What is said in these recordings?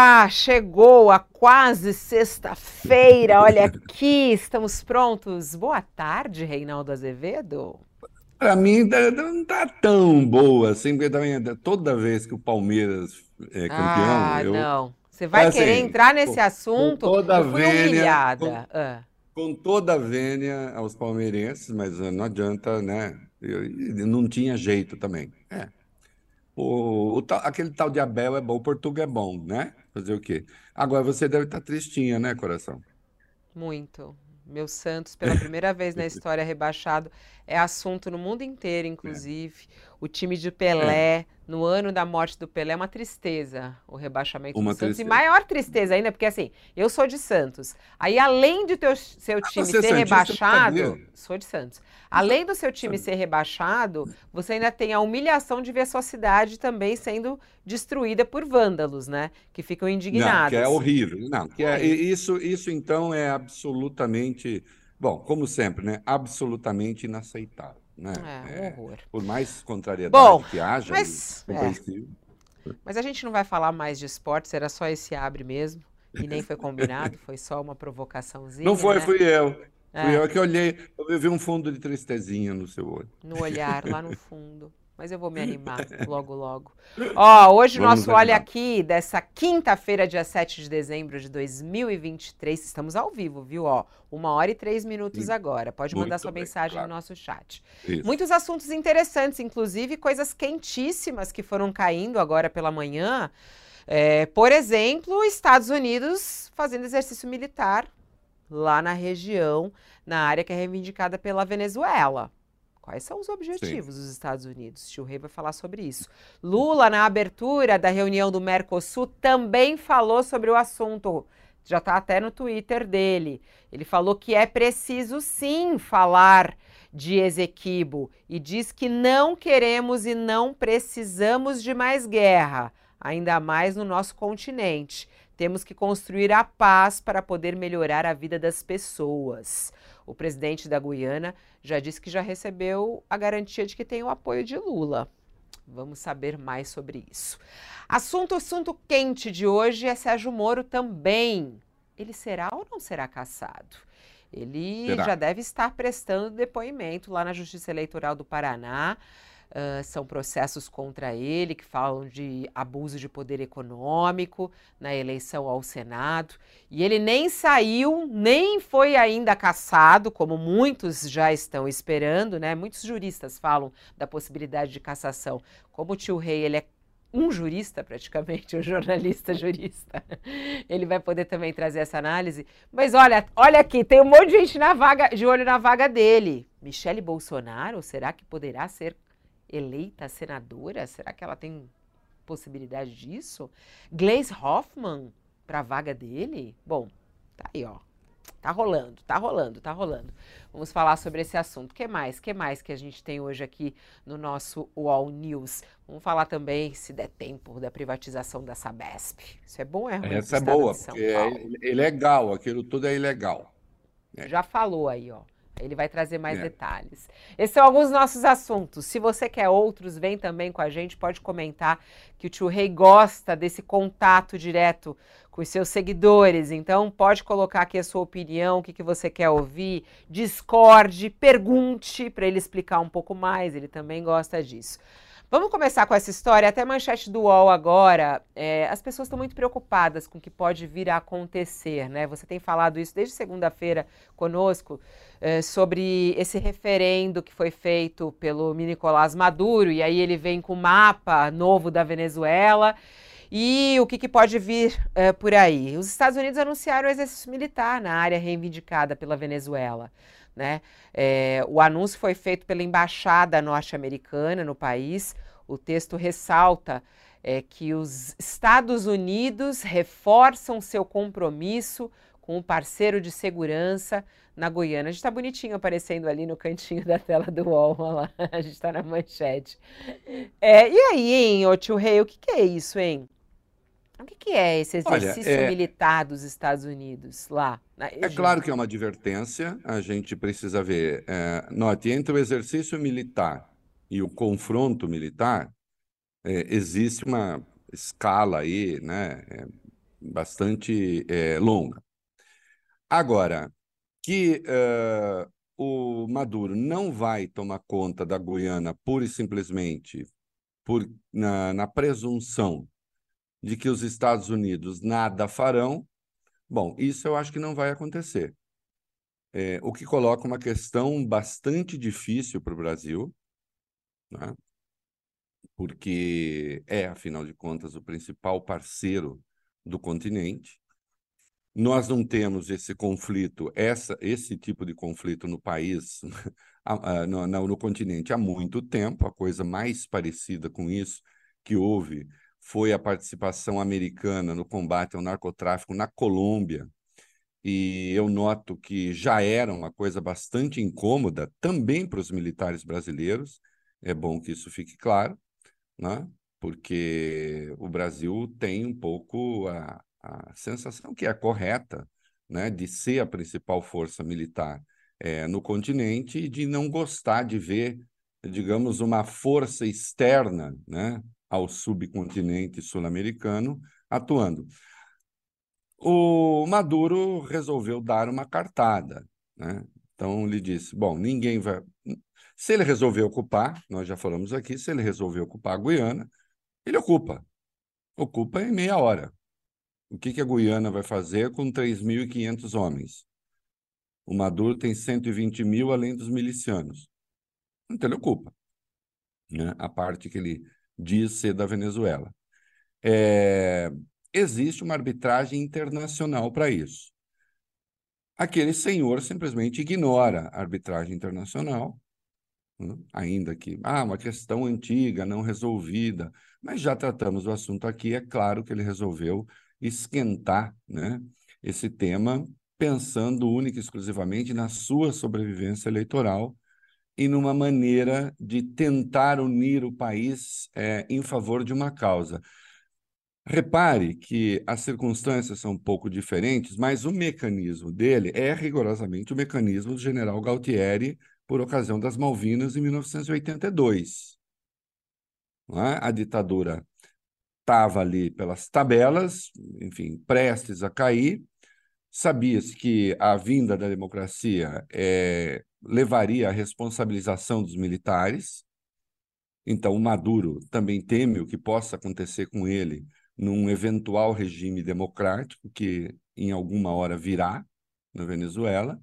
Ufa! Chegou a quase sexta-feira. Olha aqui, estamos prontos. Boa tarde, Reinaldo Azevedo. Para mim não tá tão boa assim, porque também toda vez que o Palmeiras é campeão, Ah, eu não. Você vai é querer assim, entrar com, nesse com assunto? toda a Eu fui vênia, com, humilhada. Ah, com toda a vênia aos palmeirenses, mas eh, não adianta, né? Eu- não tinha jeito também. É. O, o aquele tal de Abel é bom, o Portuga é bom, né? Fazer o quê? Agora você deve estar tristinha, né, coração? muito. Meu Santos, pela primeira vez na história rebaixado, é assunto no mundo inteiro, inclusive. O time de É, é, Pelé, no ano da morte do Pelé, é uma tristeza o rebaixamento do uma Santos. E tristeza. maior tristeza ainda, porque assim, eu sou de Santos. Aí, além de teu, seu Ah, time é ser santista, rebaixado, sou de Santos. Além do seu time ser rebaixado, você ainda tem a humilhação de ver sua cidade também sendo destruída por vândalos, né? Que ficam Não, que é indignados. horrível. Não, que é e isso, isso então é absolutamente, bom, como sempre, né? Absolutamente inaceitável, né? É, um É, horror. por mais Bom, contrariedade que haja, mas é, compreensível. mas a gente não vai falar mais de esportes, era só esse abre mesmo, e nem foi combinado, foi só uma Não provocaçãozinha, foi, né? fui eu. Fui É, eu que olhei, eu vi um fundo de tristezinha no seu olho. no olhar, lá no fundo. Mas eu vou me animar logo, logo. Ó, hoje o nosso nos Olha. Aqui, dessa quinta-feira, dia 7 de dezembro de 2023, estamos ao vivo, viu? Ó, uma hora e três minutos Sim, agora. Pode mandar muito sua bem, mensagem no claro. nosso chat. Isso. Muitos assuntos interessantes, inclusive coisas quentíssimas que foram caindo agora pela manhã. É, por exemplo, Estados Unidos fazendo exercício militar lá na região, na área que é reivindicada pela Venezuela. Quais são os Sim. objetivos dos Estados Unidos? Tio Rei vai falar sobre isso. Lula, na abertura da reunião do Mercosul, também falou sobre o assunto. Já está até no Twitter dele. Ele falou que é preciso sim falar de Esequibo e diz que não queremos e não precisamos de mais guerra, ainda mais no nosso continente. Temos que construir a paz para poder melhorar a vida das pessoas. O presidente da Guiana já disse que já recebeu a garantia de que tem o apoio de Lula. Vamos saber mais sobre isso. Assunto, assunto quente de hoje é Sérgio Moro também. Ele será ou não será cassado? Ele já Será? deve estar prestando depoimento lá na Justiça Eleitoral do Paraná. Ah, são processos contra ele que falam de abuso de poder econômico na eleição ao Senado. E ele nem saiu, nem foi ainda cassado, como muitos já estão esperando, né? Muitos juristas falam da possibilidade de cassação. Como o tio Rei, ele é um jurista praticamente, um jornalista jurista. Ele vai poder também trazer essa análise. Mas olha, olha aqui, tem um monte de gente na vaga, de olho na vaga dele. Michele Bolsonaro, será que poderá ser eleita senadora? Será que ela tem possibilidade disso? Gleisi Hoffmann para a vaga dele? Bom, tá aí, ó. Tá rolando, tá rolando, tá rolando. Vamos falar sobre esse assunto. O que mais? O que mais que a gente tem hoje aqui no nosso UOL News? Vamos falar também, se der tempo, da privatização da Sabesp. Isso é bom é ruim Essa é boa, porque é ilegal, aquilo tudo é ilegal. É, Já falou aí, ó. Ele vai trazer mais é. detalhes. Esses são alguns nossos assuntos. Se você quer outros, vem também com a gente, pode comentar que o tio Rei gosta desse contato direto com os seus seguidores. Então, pode colocar aqui a sua opinião, o que, que você quer ouvir, discorde, pergunte para ele explicar um pouco mais, ele também gosta disso. Vamos começar com essa história. Até a manchete do UOL agora. é, as pessoas estão muito preocupadas com o que pode vir a acontecer, né? Você tem falado isso desde segunda-feira conosco é, sobre esse referendo que foi feito pelo Nicolás Maduro, e aí ele vem com o mapa novo da Venezuela. E o que, que pode vir é, por aí? Os Estados Unidos anunciaram o exercício militar na área reivindicada pela Venezuela. Né? É, o anúncio foi feito pela embaixada norte-americana no país. O texto ressalta é, que os Estados Unidos reforçam seu compromisso com o parceiro de segurança na Guiana. A gente está bonitinho aparecendo ali no cantinho da tela do UOL, olha lá. a gente está na manchete. É, e aí, hein, ô tio Rei, o que, que é isso, hein? O que, que é esse Olha, exercício é, militar dos Estados Unidos lá é claro que é uma advertência, a gente precisa ver. é, note, entre o exercício militar e o confronto militar, é, existe uma escala aí, né? É, bastante é, longa. Agora, que uh, o Maduro não vai tomar conta da Guiana pura e simplesmente por, na, na presunção de que os Estados Unidos nada farão, bom, isso eu acho que não vai acontecer. É, o que coloca uma questão bastante difícil para o Brasil, né? porque é, afinal de contas, o principal parceiro do continente. Nós não temos esse conflito, essa, esse tipo de conflito no país, no, no, no continente há muito tempo. A coisa mais parecida com isso que houve foi a participação americana no combate ao narcotráfico na Colômbia. E eu noto que já era uma coisa bastante incômoda também para os militares brasileiros. É bom que isso fique claro, né? porque o Brasil tem um pouco a, a sensação que é correta né? de ser a principal força militar é, no continente e de não gostar de ver, digamos, uma força externa né? Ao subcontinente sul-americano atuando. O Maduro resolveu dar uma cartada, né? Então ele disse: bom, ninguém vai. Se ele resolver ocupar, nós já falamos aqui, se ele resolver ocupar a Guiana, ele ocupa. Ocupa em meia hora. O que, que a Guiana vai fazer com 3.500 homens? O Maduro tem 120 mil além dos milicianos. Então ele ocupa. Né? A parte que ele diz ser da Venezuela. É... Existe uma arbitragem internacional para isso. Aquele senhor simplesmente ignora a arbitragem internacional né? ainda que, ah, uma questão antiga, não resolvida, mas já tratamos o assunto aqui, é claro que ele resolveu esquentar né, esse tema, pensando única e exclusivamente na sua sobrevivência eleitoral e numa maneira de tentar unir o país é, em favor de uma causa. Repare que as circunstâncias são um pouco diferentes, mas o mecanismo dele é rigorosamente o mecanismo do general Galtieri por ocasião das Malvinas em 1982. É? A ditadura estava ali pelas tabelas, enfim, prestes a cair. Sabia-se que a vinda da democracia é, levaria à responsabilização dos militares. Então, o Maduro também teme o que possa acontecer com ele num eventual regime democrático que em alguma hora virá na Venezuela.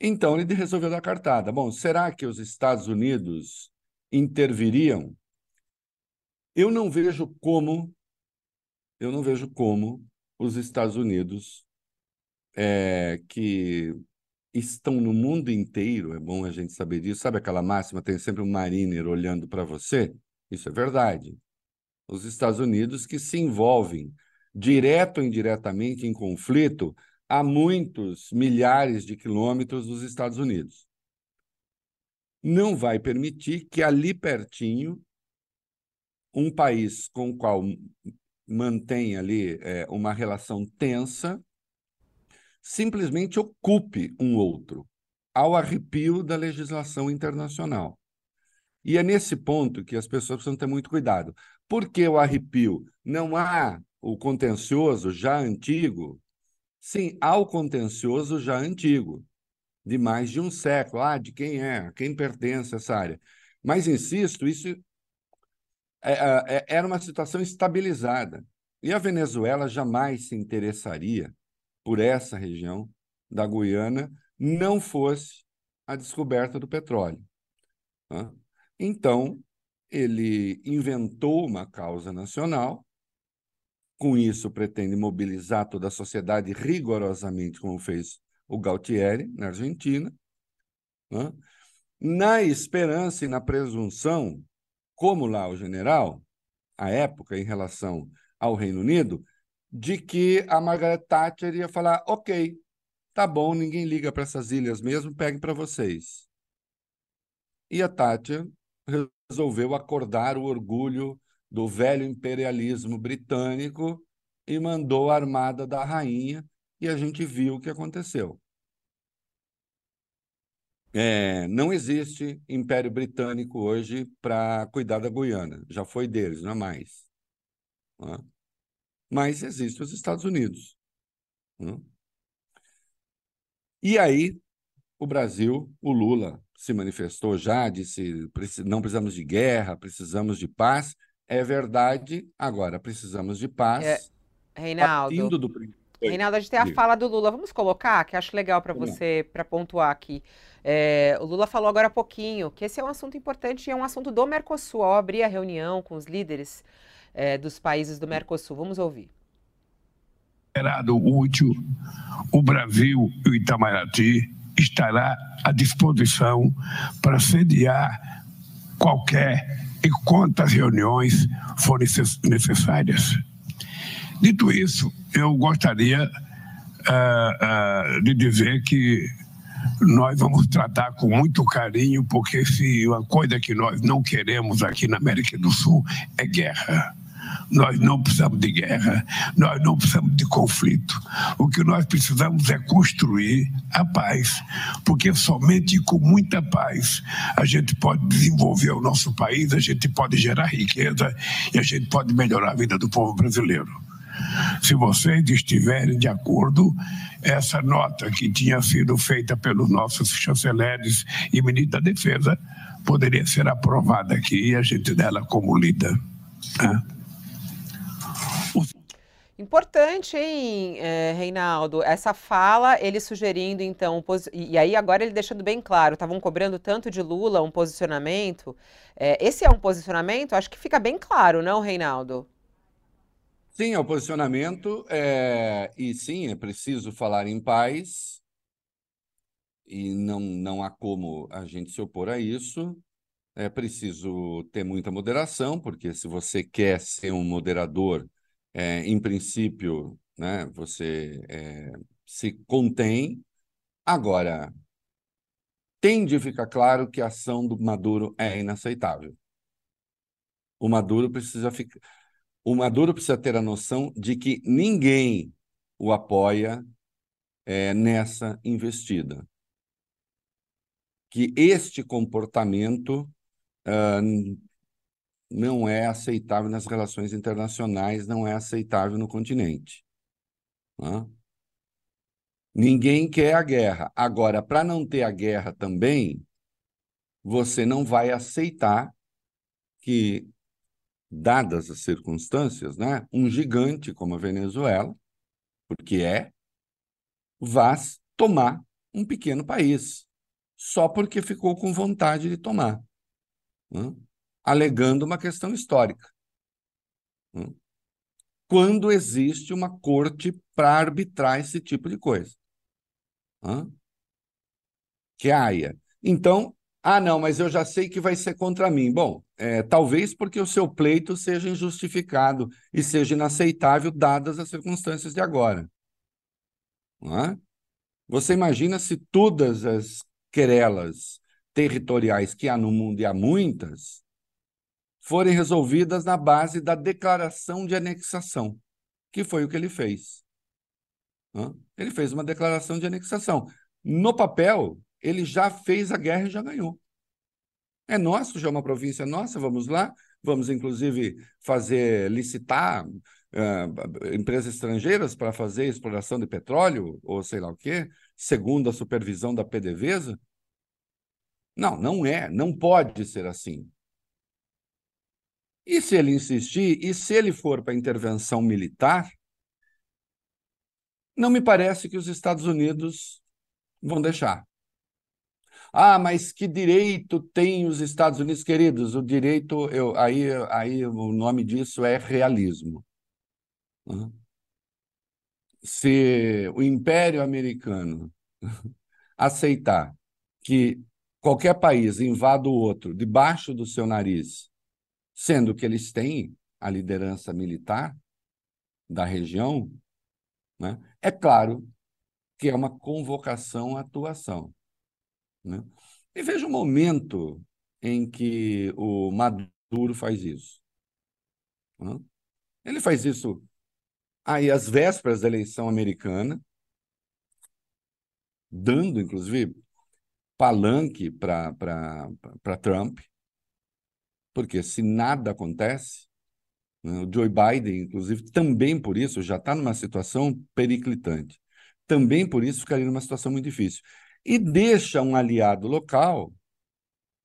Então ele resolveu dar cartada. Bom, será que os Estados Unidos interviriam? Eu não vejo como, eu não vejo como os Estados Unidos, é, que estão no mundo inteiro, é bom a gente saber disso. Sabe aquela máxima, tem sempre um mariner olhando para você? Isso é verdade. Os Estados Unidos que se envolvem direto ou indiretamente em conflito a muitos milhares de quilômetros dos Estados Unidos. Não vai permitir que ali pertinho um país com o qual mantém ali é, uma relação tensa simplesmente ocupe um outro, ao arrepio da legislação internacional. E é nesse ponto que as pessoas precisam ter muito cuidado. Por que o arrepio? Não há o contencioso já antigo Sim, há o contencioso já antigo, de mais de um século. Ah, de quem é? A quem pertence essa área? Mas, insisto, isso é, é, é, era uma situação estabilizada. E a Venezuela jamais se interessaria por essa região da Guiana, não fosse a descoberta do petróleo. Então, ele inventou uma causa nacional com isso, pretende mobilizar toda a sociedade rigorosamente, como fez o Galtieri, na Argentina, né? na esperança e na presunção, como lá o general, à época, em relação ao Reino Unido, de que a Margaret Thatcher ia falar: ok, tá bom, ninguém liga para essas ilhas mesmo, peguem para vocês. E a Thatcher resolveu acordar o orgulho do velho imperialismo britânico e mandou a armada da rainha, e a gente viu o que aconteceu. É, não existe Império Britânico hoje para cuidar da Guiana. Já foi deles, não é mais. Mas existe os Estados Unidos. Né? E aí, o Brasil, o Lula se manifestou já, disse: não precisamos de guerra, precisamos de paz. É verdade, agora precisamos de paz. É, Reinaldo. Do... Reinaldo, a gente tem a fala do Lula. Vamos colocar, que acho legal para você, para pontuar aqui. É, o Lula falou agora há pouquinho que esse é um assunto importante e é um assunto do Mercosul. Ao abrir a reunião com os líderes é, dos países do Mercosul. Vamos ouvir. Considerado útil, o Brasil e o Itamaraty estará à disposição para sediar qualquer e quantas reuniões forem necessárias. Dito isso, eu gostaria uh, uh, de dizer que nós vamos tratar com muito carinho, porque se uma coisa que nós não queremos aqui na América do Sul é guerra. Nós não precisamos de guerra, nós não precisamos de conflito. O que nós precisamos é construir a paz, porque somente com muita paz a gente pode desenvolver o nosso país, a gente pode gerar riqueza e a gente pode melhorar a vida do povo brasileiro. Se vocês estiverem de acordo, essa nota que tinha sido feita pelos nossos chanceleres e ministro da Defesa poderia ser aprovada aqui e a gente dela como lida. Importante, hein, é, Reinaldo? Essa fala, ele sugerindo, então, e aí agora ele deixando bem claro, estavam cobrando tanto de Lula um posicionamento. É, esse é um posicionamento? Acho que fica bem claro, não, Reinaldo? Sim, é o posicionamento, é, e sim, é preciso falar em paz, e não, não há como a gente se opor a isso. É preciso ter muita moderação, porque se você quer ser um moderador é, em princípio, né, você é, se contém. Agora, tem de ficar claro que a ação do Maduro é inaceitável. O Maduro precisa ficar. O Maduro precisa ter a noção de que ninguém o apoia é, nessa investida. Que este comportamento uh, não é aceitável nas relações internacionais, não é aceitável no continente. Né? Ninguém quer a guerra. Agora, para não ter a guerra também, você não vai aceitar que, dadas as circunstâncias, né, um gigante como a Venezuela, porque é, vá tomar um pequeno país, só porque ficou com vontade de tomar. Né? Alegando uma questão histórica. Quando existe uma corte para arbitrar esse tipo de coisa. Que é a AIA. Então, ah, não, mas eu já sei que vai ser contra mim. Bom, é, talvez porque o seu pleito seja injustificado e seja inaceitável, dadas as circunstâncias de agora. Você imagina se todas as querelas territoriais que há no mundo, e há muitas, forem resolvidas na base da declaração de anexação, que foi o que ele fez. Ele fez uma declaração de anexação. No papel, ele já fez a guerra e já ganhou. É nosso, já é uma província nossa, vamos lá, vamos inclusive fazer, licitar uh, empresas estrangeiras para fazer exploração de petróleo, ou sei lá o quê, segundo a supervisão da PDVSA. Não, não é, não pode ser assim. E se ele insistir, e se ele for para intervenção militar, não me parece que os Estados Unidos vão deixar. Ah, mas que direito tem os Estados Unidos, queridos? O direito, eu, aí, aí o nome disso é realismo. Se o Império Americano aceitar que qualquer país invada o outro debaixo do seu nariz sendo que eles têm a liderança militar da região, né? é claro que é uma convocação à atuação. Né? E veja o momento em que o Maduro faz isso. Né? Ele faz isso aí às vésperas da eleição americana, dando, inclusive, palanque para Trump, porque se nada acontece, Né? O Joe Biden, inclusive, também por isso já está numa situação periclitante. Também por isso ficaria numa situação muito difícil. E deixa um aliado local,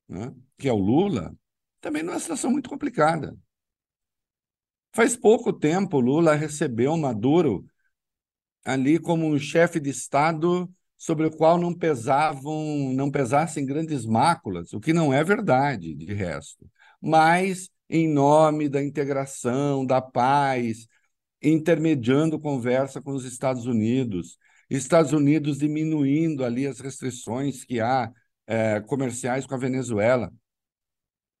né, que é o Lula, também numa situação muito complicada. Faz pouco tempo, Lula recebeu Maduro ali como um chefe de Estado sobre o qual não pesavam, não pesassem grandes máculas, o que não é verdade, de resto. Mas em nome da integração, da paz, intermediando conversa com os Estados Unidos, Estados Unidos diminuindo ali as restrições que há é, comerciais com a Venezuela.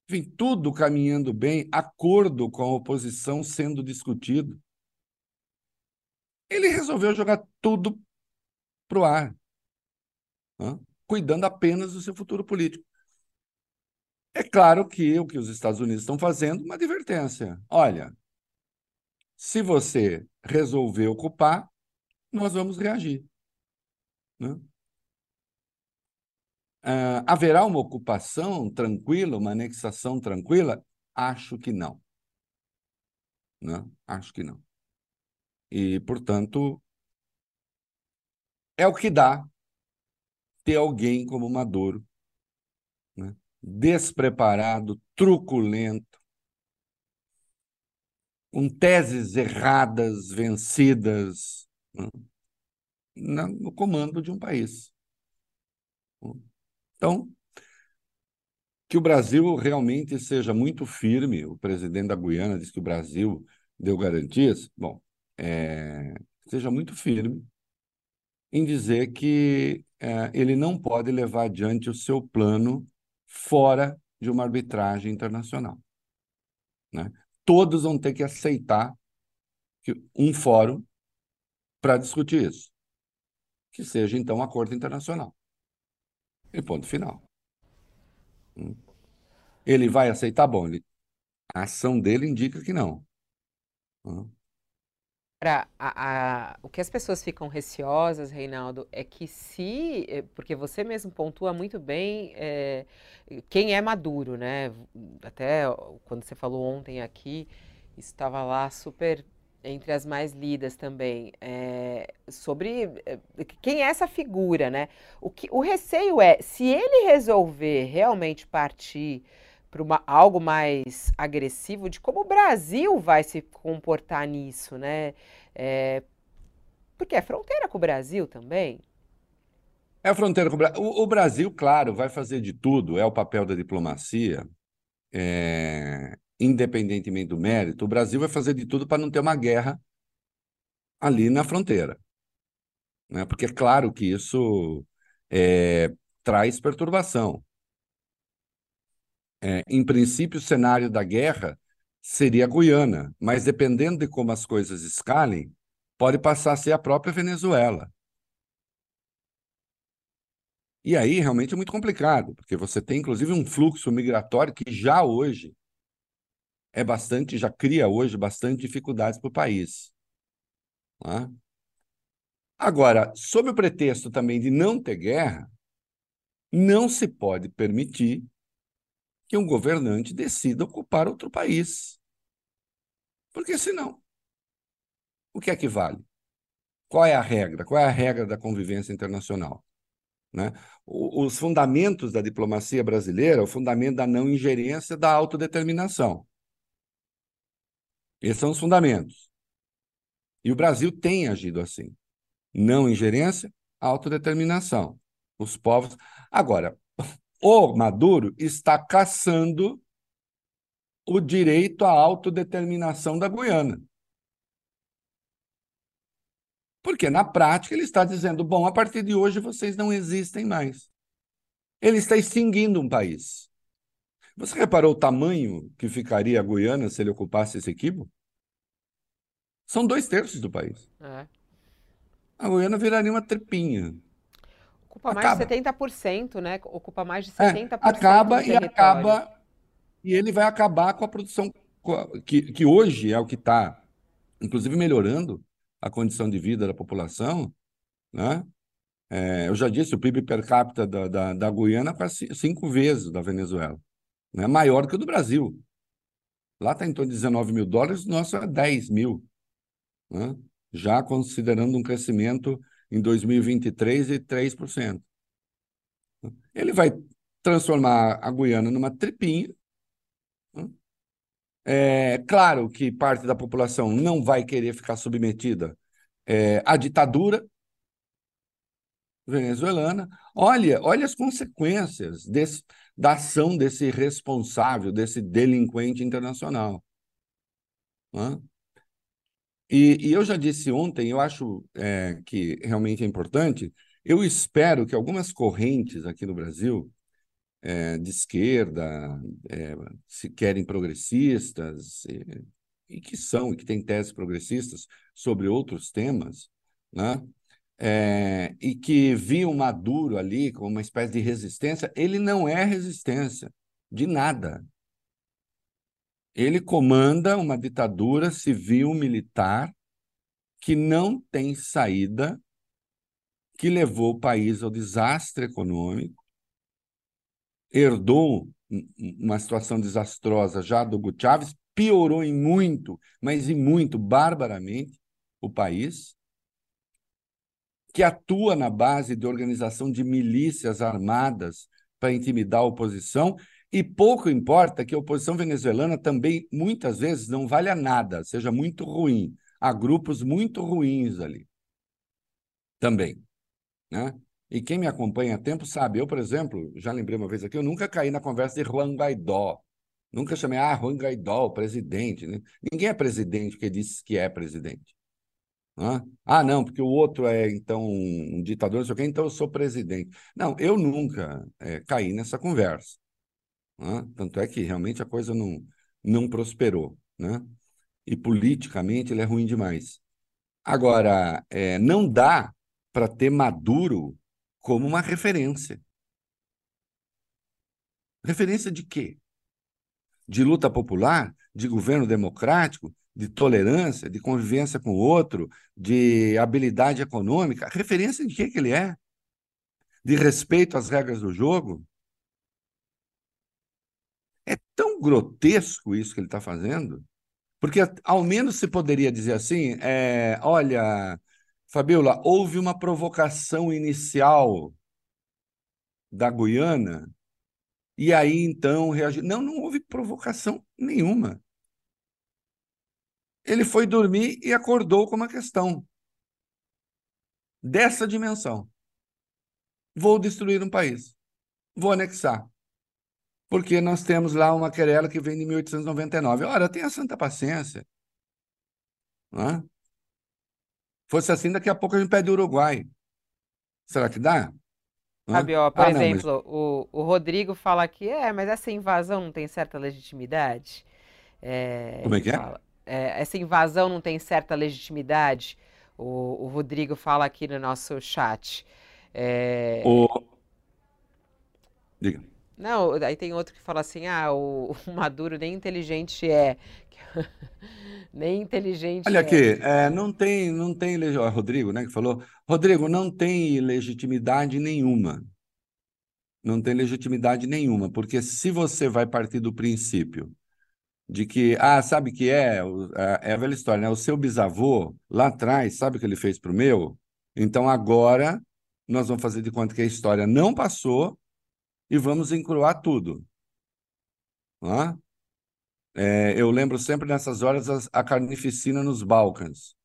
Enfim, tudo caminhando bem, acordo com a oposição sendo discutido. Ele resolveu jogar tudo para o ar, né? cuidando apenas do seu futuro político. É claro que o que os Estados Unidos estão fazendo, uma advertência. Olha, se você resolver ocupar, nós vamos reagir. Né? Uh, haverá uma ocupação tranquila, uma anexação tranquila? Acho que não. Né? Acho que não. E, portanto, é o que dá ter alguém como Maduro? Despreparado, truculento, com teses erradas, vencidas, né? no comando de um país. Então, que o Brasil realmente seja muito firme, o presidente da Guiana disse que o Brasil deu garantias, bom, é, seja muito firme em dizer que é, ele não pode levar adiante o seu plano fora de uma arbitragem internacional. Né? Todos vão ter que aceitar que um fórum para discutir isso, que seja então um acordo internacional. E ponto final. Hum. Ele vai aceitar? Bom, ele, a ação dele indica que não. O que as pessoas ficam receosas, Reinaldo, é que se. Eh, porque você mesmo pontua muito bem é, quem é maduro, né? Até quando você falou ontem aqui, estava lá super entre as mais lidas também, é, sobre quem é essa figura, né? O, que, o receio é, se ele resolver realmente partir para algo mais agressivo de como o Brasil vai se comportar nisso, né? É, porque é fronteira com o Brasil também. É fronteira com o Brasil. O, Brasil, claro, vai fazer de tudo, é o papel da diplomacia, é, independentemente do mérito, o Brasil vai fazer de tudo para não ter uma guerra ali na fronteira. Né? Porque é claro que isso é, traz perturbação. É, em princípio, o cenário da guerra seria a Guiana, mas dependendo de como as coisas escalem, pode passar a ser a própria Venezuela. E aí realmente é muito complicado, porque você tem inclusive um fluxo migratório que já hoje é bastante, já cria hoje bastante dificuldades para o país. É? Agora, sob o pretexto também de não ter guerra, não se pode permitir que um governante decida ocupar outro país. Porque senão, o que é que vale? Qual é a regra? Qual é a regra da convivência internacional? Né? Os fundamentos da diplomacia brasileira, o fundamento da não ingerência, da autodeterminação. Esses são os fundamentos. E o Brasil tem agido assim. Não ingerência, autodeterminação. Os povos. Agora, o Maduro está caçando o direito à autodeterminação da Guiana. Porque, na prática, ele está dizendo: bom, a partir de hoje vocês não existem mais. Ele está extinguindo um país. Você reparou o tamanho que ficaria a Guiana se ele ocupasse esse equipo? São dois terços do país. É. A Guiana viraria uma trepinha. Ocupa mais acaba. de 70%, né? Ocupa mais de 70% é, acaba e acaba e ele vai acabar com a produção que, que hoje é o que está, inclusive melhorando a condição de vida da população, né? É, eu já disse, o PIB per capita da, da, da Guiana é quase cinco vezes da Venezuela, né? maior que o do Brasil. Lá está em torno de 19 mil dólares, o nosso é 10 mil. Né? Já considerando um crescimento em 2023 de 3%. Ele vai transformar a Guiana numa tripinha. Né? É claro que parte da população não vai querer ficar submetida é, à ditadura venezuelana. Olha, olha as consequências desse, da ação desse responsável, desse delinquente internacional. Né? E, e, eu já disse ontem, eu acho é, que realmente é importante, eu espero que algumas correntes aqui no Brasil, é, de esquerda, é, se querem progressistas, e, e que são, e que têm teses progressistas sobre outros temas, né? É, e que viam Maduro ali como uma espécie de resistência, ele não é resistência de nada. Ele comanda uma ditadura civil-militar que não tem saída, que levou o país ao desastre econômico, herdou uma situação desastrosa já do Hugo Chávez, piorou em muito, mas em muito, barbaramente, o país, que atua na base de organização de milícias armadas para intimidar a oposição, e pouco importa que a oposição venezuelana também, muitas vezes, não valha nada, seja muito ruim. Há grupos muito ruins ali também. Né? E quem me acompanha há tempo sabe, eu, por exemplo, já lembrei uma vez aqui, eu nunca caí na conversa de Juan Guaidó. Nunca chamei, ah, Juan Guaidó, presidente. Né? Ninguém é presidente porque diz que é presidente. Ah, não, porque o outro é, então, um ditador, não sei o quê, então eu sou presidente. Não, eu nunca é, caí nessa conversa. Tanto é que realmente a coisa não, não prosperou. Né? E politicamente ele é ruim demais. Agora, é, não dá para ter Maduro como uma referência. Referência de quê? De luta popular? De governo democrático? de tolerância, de convivência com o outro, de habilidade econômica, referência de que, que ele é? De respeito às regras do jogo? É tão grotesco isso que ele está fazendo, porque ao menos se poderia dizer assim: é, olha, Fabiola, houve uma provocação inicial da Guiana, e aí então reagiu. Não, não houve provocação nenhuma ele foi dormir e acordou com uma questão dessa dimensão. Vou destruir um país. Vou anexar. Porque nós temos lá uma querela que vem de 1899. Ora, tenha santa paciência. Não é? Fosse assim, daqui a pouco a gente pede o Uruguai. Será que dá? Sabe, ó, por ah, exemplo, não, mas... o, o Rodrigo fala que é, mas essa invasão não tem certa legitimidade. É, Como é que é? Fala, é, essa invasão não tem certa legitimidade? O, o Rodrigo fala aqui no nosso chat. É... O... Diga. Não, aí tem outro que fala assim: ah, o, o Maduro nem inteligente é. nem inteligente Olha é. aqui, é, não tem, não tem, Rodrigo, né, que falou, Rodrigo, não tem legitimidade nenhuma. Não tem legitimidade nenhuma, porque se você vai partir do princípio de que, ah, sabe que é? É a velha história, né? O seu bisavô, lá atrás, sabe o que ele fez para o meu? Então agora nós vamos fazer de conta que a história não passou e vamos encruar tudo. É, eu lembro sempre nessas horas a, a carnificina nos Balcãs,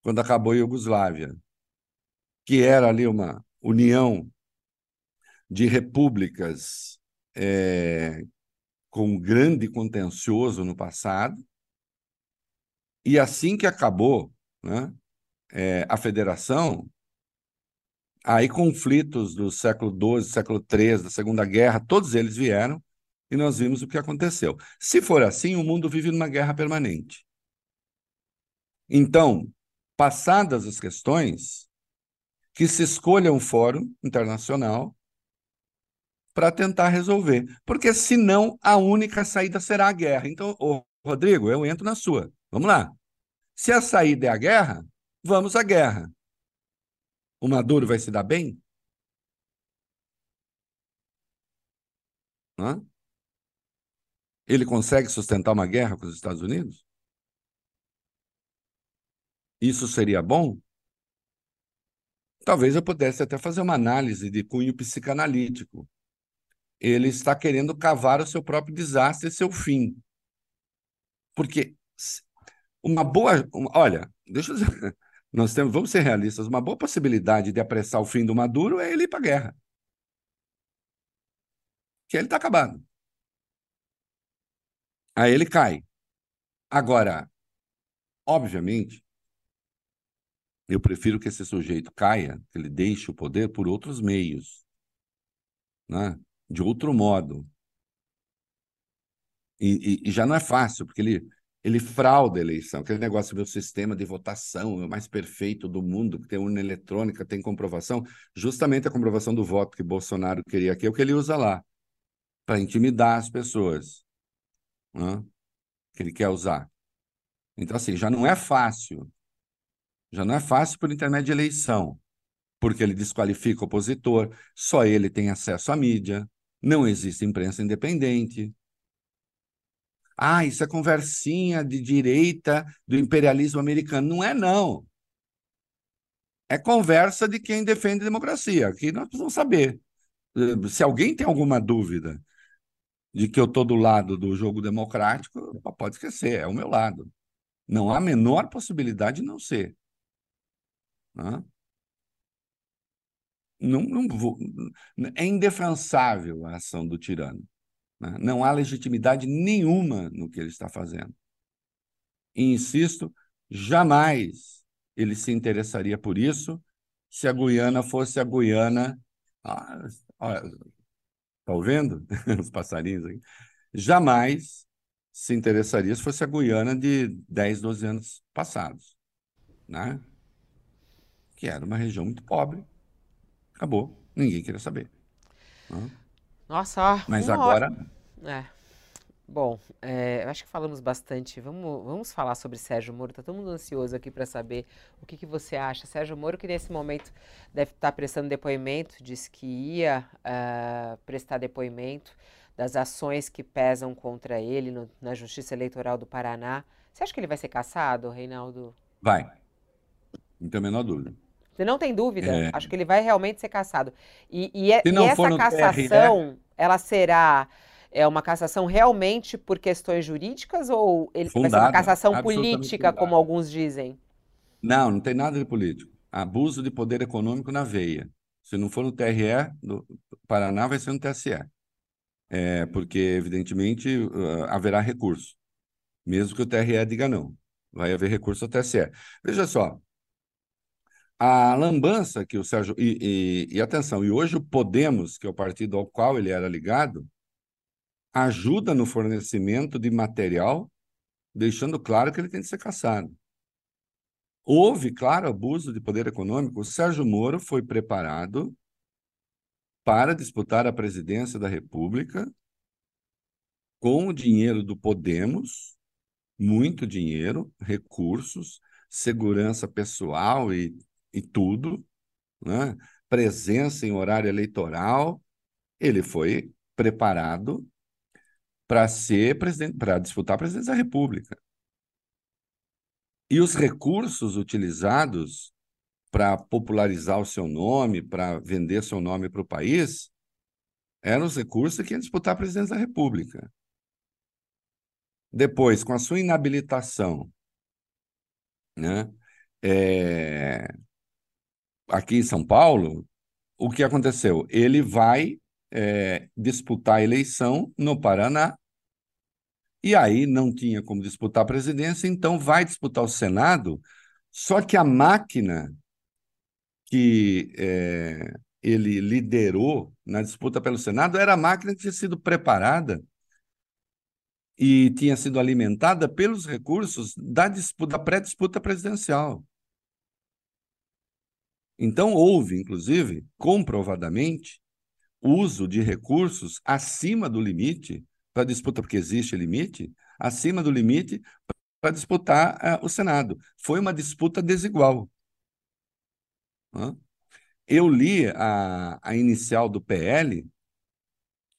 quando acabou a Iugoslávia, que era ali uma união de repúblicas é, com grande contencioso no passado, e assim que acabou né, é, a federação, aí conflitos do século XII, século XIII, da Segunda Guerra, todos eles vieram e nós vimos o que aconteceu. Se for assim, o mundo vive numa guerra permanente. Então, passadas as questões, que se escolha um fórum internacional para tentar resolver. Porque senão a única saída será a guerra. Então, ô, Rodrigo, eu entro na sua. Vamos lá. Se a saída é a guerra, vamos à guerra. O Maduro vai se dar bem? Hã? Ele consegue sustentar uma guerra com os Estados Unidos? Isso seria bom? Talvez eu pudesse até fazer uma análise de cunho psicanalítico. Ele está querendo cavar o seu próprio desastre e seu fim. Porque uma boa. Uma, olha, deixa eu dizer. Nós temos, vamos ser realistas, uma boa possibilidade de apressar o fim do Maduro é ele ir para a guerra. Que ele está acabado. Aí ele cai. Agora, obviamente, eu prefiro que esse sujeito caia, que ele deixe o poder por outros meios, né? de outro modo. E, e, e já não é fácil, porque ele, ele frauda a eleição. Aquele negócio do sistema de votação o mais perfeito do mundo, que tem urna eletrônica, tem comprovação. Justamente a comprovação do voto que Bolsonaro queria aqui é o que ele usa lá, para intimidar as pessoas. Né? Que ele quer usar. Então, assim, já não é fácil já não é fácil por intermédio de eleição, porque ele desqualifica o opositor, só ele tem acesso à mídia, não existe imprensa independente. Ah, isso é conversinha de direita do imperialismo americano. Não é, não. É conversa de quem defende a democracia. Aqui nós precisamos saber. Se alguém tem alguma dúvida de que eu estou do lado do jogo democrático, pode esquecer, é o meu lado. Não há a menor possibilidade de não ser. Não, não vou, é indefensável a ação do tirano. Né? Não há legitimidade nenhuma no que ele está fazendo. E insisto, jamais ele se interessaria por isso se a Guiana fosse a Guiana. Ah, está ouvindo os passarinhos aqui? Jamais se interessaria se fosse a Guiana de 10, 12 anos passados. Né? que era uma região muito pobre. Acabou. Ninguém queria saber. Né? Nossa, Mas agora. É. Bom, é, acho que falamos bastante. Vamos, vamos falar sobre Sérgio Moro. Está todo mundo ansioso aqui para saber o que, que você acha. Sérgio Moro, que nesse momento deve estar tá prestando depoimento, disse que ia uh, prestar depoimento das ações que pesam contra ele no, na Justiça Eleitoral do Paraná. Você acha que ele vai ser caçado, Reinaldo? Vai. Não tenho a menor dúvida. Você não tem dúvida? É. Acho que ele vai realmente ser caçado. E, e, é, e essa cassação, TRE... ela será é uma cassação realmente por questões jurídicas ou ele fundada, vai ser uma cassação política, fundada. como alguns dizem? Não, não tem nada de político. Abuso de poder econômico na veia. Se não for no TRE do Paraná, vai ser no TSE. É, porque, evidentemente, uh, haverá recurso. Mesmo que o TRE diga não. Vai haver recurso ao TSE. Veja só, a lambança que o Sérgio. E, e, e, atenção, e hoje o Podemos, que é o partido ao qual ele era ligado, ajuda no fornecimento de material, deixando claro que ele tem de ser caçado. Houve, claro, abuso de poder econômico. O Sérgio Moro foi preparado para disputar a presidência da República com o dinheiro do Podemos, muito dinheiro, recursos, segurança pessoal e e tudo, né? presença em horário eleitoral, ele foi preparado para ser presidente, para disputar a presidência da República. E os recursos utilizados para popularizar o seu nome, para vender seu nome para o país, eram os recursos que iam disputar a presidência da República. Depois, com a sua inabilitação, né, é, aqui em São Paulo, o que aconteceu? Ele vai é, disputar a eleição no Paraná, e aí não tinha como disputar a presidência, então vai disputar o Senado, só que a máquina que é, ele liderou na disputa pelo Senado era a máquina que tinha sido preparada e tinha sido alimentada pelos recursos da disputa, pré-disputa presidencial. Então, houve, inclusive, comprovadamente, uso de recursos acima do limite para disputa, porque existe limite, acima do limite para disputar uh, o Senado. Foi uma disputa desigual. Uh? Eu li a, a inicial do PL,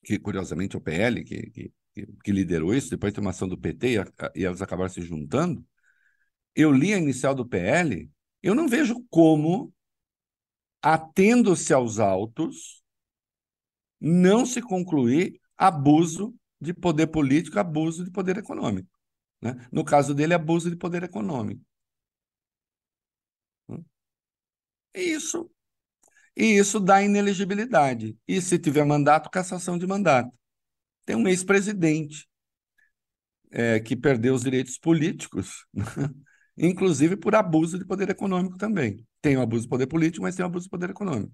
que curiosamente é o PL que, que que, que liderou isso, depois tem uma ação do PT e, a, e elas acabaram se juntando. Eu li a inicial do PL, eu não vejo como, atendo-se aos autos, não se concluir abuso de poder político, abuso de poder econômico. Né? No caso dele, abuso de poder econômico. Isso. E isso dá inelegibilidade. E se tiver mandato, cassação de mandato. Tem um ex-presidente é, que perdeu os direitos políticos, inclusive por abuso de poder econômico também. Tem o abuso de poder político, mas tem o abuso de poder econômico.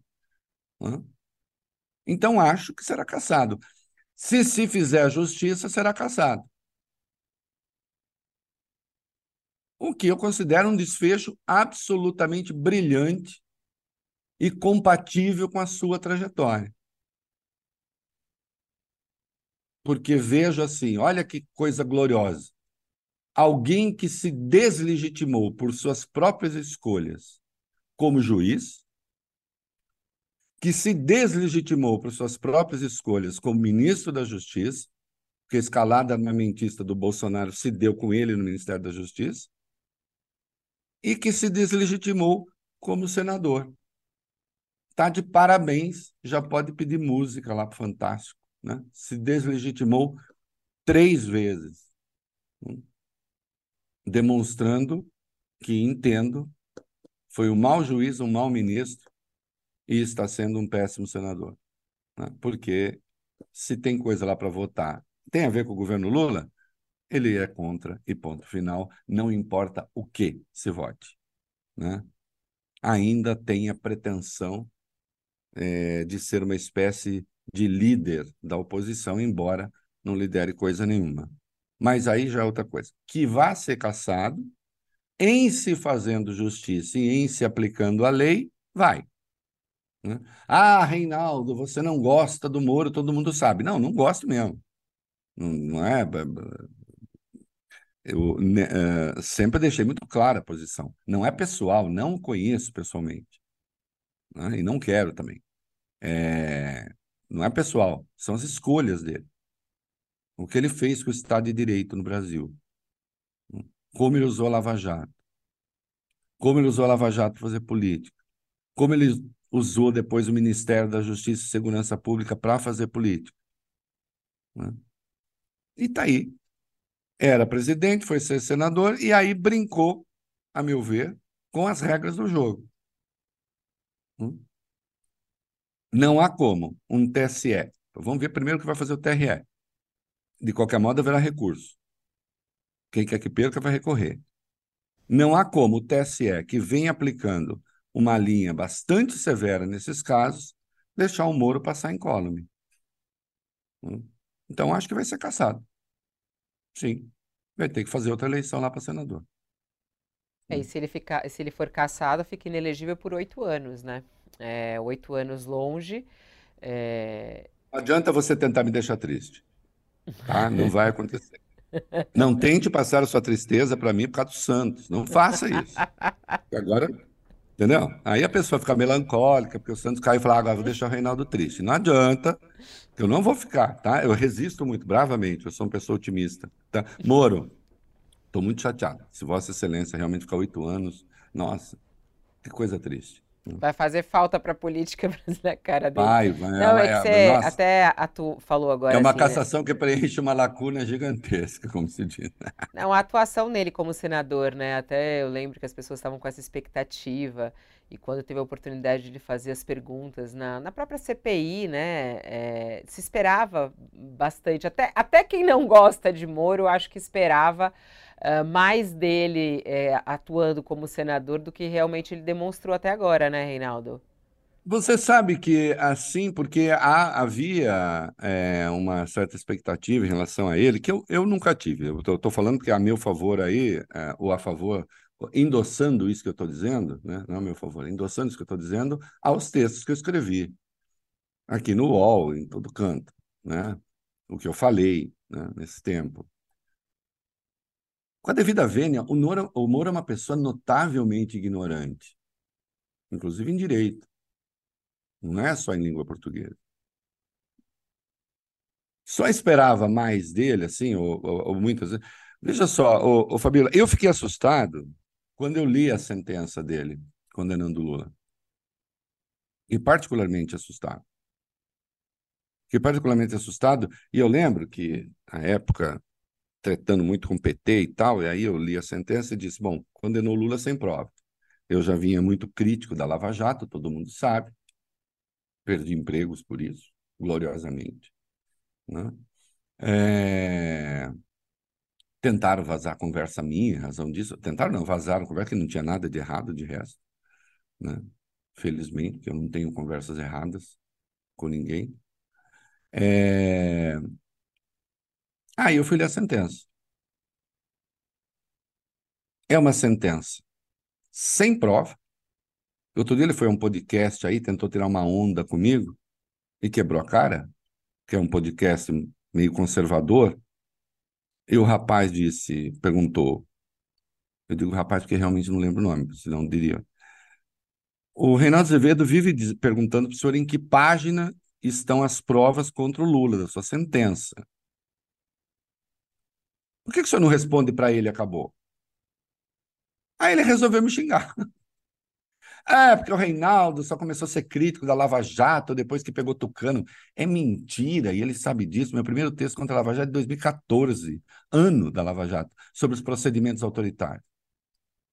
Então, acho que será cassado. Se se fizer justiça, será cassado. O que eu considero um desfecho absolutamente brilhante e compatível com a sua trajetória. Porque vejo assim, olha que coisa gloriosa. Alguém que se deslegitimou por suas próprias escolhas como juiz, que se deslegitimou por suas próprias escolhas como ministro da Justiça, porque a escalada armamentista do Bolsonaro se deu com ele no Ministério da Justiça, e que se deslegitimou como senador. Está de parabéns, já pode pedir música lá Fantástico. Né? Se deslegitimou três vezes, né? demonstrando que entendo, foi um mau juiz, um mau ministro e está sendo um péssimo senador. Né? Porque se tem coisa lá para votar, tem a ver com o governo Lula, ele é contra e ponto final, não importa o que se vote. Né? Ainda tem a pretensão é, de ser uma espécie de líder da oposição, embora não lidere coisa nenhuma. Mas aí já é outra coisa. Que vá ser caçado, em se fazendo justiça e em se aplicando a lei, vai. Né? Ah, Reinaldo, você não gosta do Moro, todo mundo sabe. Não, não gosto mesmo. Não, não é. Eu uh, sempre deixei muito clara a posição. Não é pessoal, não conheço pessoalmente. Né? E não quero também. É, não é pessoal, são as escolhas dele. O que ele fez com o Estado de Direito no Brasil. Como ele usou a Lava Jato. Como ele usou a Lava Jato para fazer política. Como ele usou depois o Ministério da Justiça e Segurança Pública para fazer política. Né? E está aí. Era presidente, foi ser senador, e aí brincou, a meu ver, com as regras do jogo. Hum? Não há como um TSE. Vamos ver primeiro o que vai fazer o TRE. De qualquer modo, haverá recurso. Quem quer que perca vai recorrer. Não há como o TSE, que vem aplicando uma linha bastante severa nesses casos, deixar o Moro passar incólume. Então, acho que vai ser caçado. Sim. Vai ter que fazer outra eleição lá para senador. É, e se ele, ficar, se ele for caçado, fica inelegível por oito anos, né? é, oito anos longe. É... Não adianta você tentar me deixar triste. Tá? Não vai acontecer. Não tente passar a sua tristeza para mim por causa do Santos. Não faça isso. Agora, entendeu? Aí a pessoa fica melancólica, porque o Santos caiu e fala: ah, agora vou deixar o Reinaldo triste. Não adianta, eu não vou ficar, tá? Eu resisto muito bravamente, eu sou uma pessoa otimista. Tá? Moro, estou muito chateado. Se Vossa Excelência realmente ficar oito anos, nossa, que coisa triste. Vai fazer falta para a política brasileira, cara dele. Vai, vai. Não, é, é que você nossa, até a tu falou agora. É uma assim, né? cassação né? que preenche uma lacuna gigantesca, como se diz. Não, a atuação nele como senador, né? Até eu lembro que as pessoas estavam com essa expectativa e quando teve a oportunidade de fazer as perguntas na, na própria CPI, né? É, se esperava bastante. Até, até quem não gosta de Moro, acho que esperava mais dele é, atuando como senador do que realmente ele demonstrou até agora, né, Reinaldo? Você sabe que assim, porque há, havia é, uma certa expectativa em relação a ele, que eu, eu nunca tive. Eu estou falando que a meu favor aí, é, ou a favor, endossando isso que eu estou dizendo, né? não a meu favor, endossando isso que eu estou dizendo aos textos que eu escrevi aqui no UOL, em todo canto, né? o que eu falei né? nesse tempo. Com a devida vênia, o Moro, o Moro é uma pessoa notavelmente ignorante, inclusive em direito. Não é só em língua portuguesa. só esperava mais dele, assim, ou, ou, ou muitas vezes. Veja só, ô, ô, Fabíola, eu fiquei assustado quando eu li a sentença dele condenando Lula. E particularmente assustado. Fiquei particularmente assustado, e eu lembro que, na época, tretando muito com o PT e tal, e aí eu li a sentença e disse: bom, condenou Lula sem prova. Eu já vinha muito crítico da Lava Jato, todo mundo sabe. Perdi empregos por isso, gloriosamente. Né? É... Tentaram vazar conversa minha, em razão disso. Tentaram não, vazaram conversa que não tinha nada de errado de resto. Né? Felizmente, eu não tenho conversas erradas com ninguém. É... Aí eu fui ler a sentença. É uma sentença sem prova. Outro dia ele foi a um podcast aí, tentou tirar uma onda comigo e quebrou a cara, que é um podcast meio conservador. E o rapaz disse, perguntou, eu digo rapaz porque realmente não lembro o nome, senão diria. O Reinaldo Azevedo vive perguntando para o senhor em que página estão as provas contra o Lula, da sua sentença. Por que, que o senhor não responde para ele acabou? Aí ele resolveu me xingar. É, porque o Reinaldo só começou a ser crítico da Lava Jato depois que pegou Tucano. É mentira, e ele sabe disso. Meu primeiro texto contra a Lava Jato é de 2014, ano da Lava Jato, sobre os procedimentos autoritários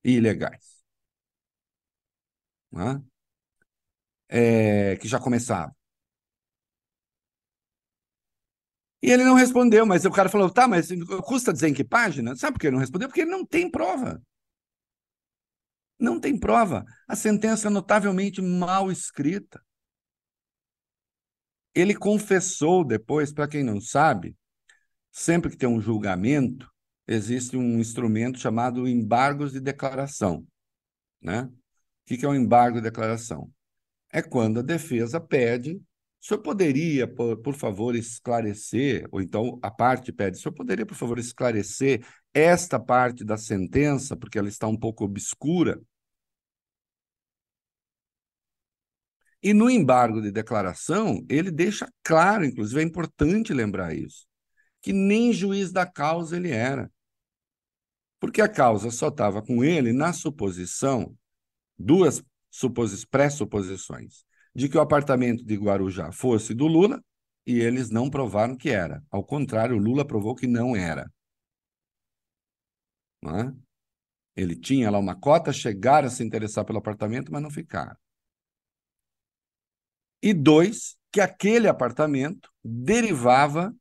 e ilegais. É, que já começava. E ele não respondeu, mas o cara falou: tá, mas custa dizer em que página? Sabe por que ele não respondeu? Porque ele não tem prova. Não tem prova. A sentença é notavelmente mal escrita. Ele confessou depois, para quem não sabe, sempre que tem um julgamento, existe um instrumento chamado embargos de declaração. Né? O que é um embargo de declaração? É quando a defesa pede, o senhor poderia, por, por favor, esclarecer, ou então a parte pede, o senhor poderia, por favor, esclarecer esta parte da sentença, porque ela está um pouco obscura. E no embargo de declaração, ele deixa claro, inclusive é importante lembrar isso, que nem juiz da causa ele era. Porque a causa só estava com ele na suposição, duas pré-suposições, de que o apartamento de Guarujá fosse do Lula e eles não provaram que era. Ao contrário, Lula provou que não era. Não é? Ele tinha lá uma cota, chegaram a se interessar pelo apartamento, mas não ficaram. E dois, que aquele apartamento derivava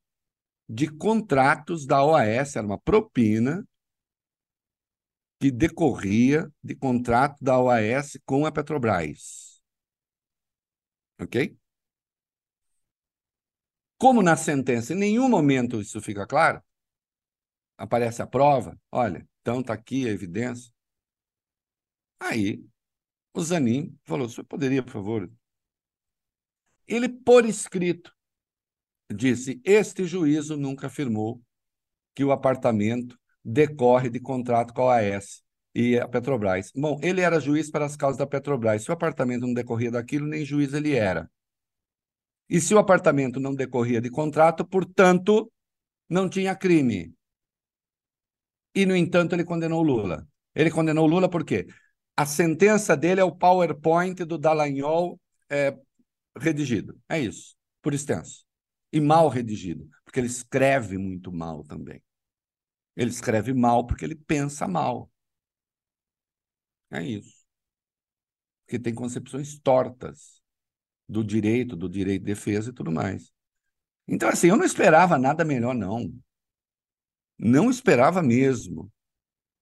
de contratos da OAS, era uma propina que decorria de contrato da OAS com a Petrobras. Ok? Como na sentença em nenhum momento isso fica claro, aparece a prova, olha, então está aqui a evidência. Aí o Zanin falou: você poderia, por favor? Ele, por escrito, disse: este juízo nunca afirmou que o apartamento decorre de contrato com a AES e a Petrobras. Bom, ele era juiz para as causas da Petrobras. Se o apartamento não decorria daquilo, nem juiz ele era. E se o apartamento não decorria de contrato, portanto, não tinha crime. E, no entanto, ele condenou Lula. Ele condenou Lula por quê? A sentença dele é o PowerPoint do Dallagnol é, redigido. É isso, por extenso. E mal redigido, porque ele escreve muito mal também. Ele escreve mal porque ele pensa mal. É isso. Porque tem concepções tortas do direito, do direito de defesa e tudo mais. Então, assim, eu não esperava nada melhor, não. Não esperava mesmo.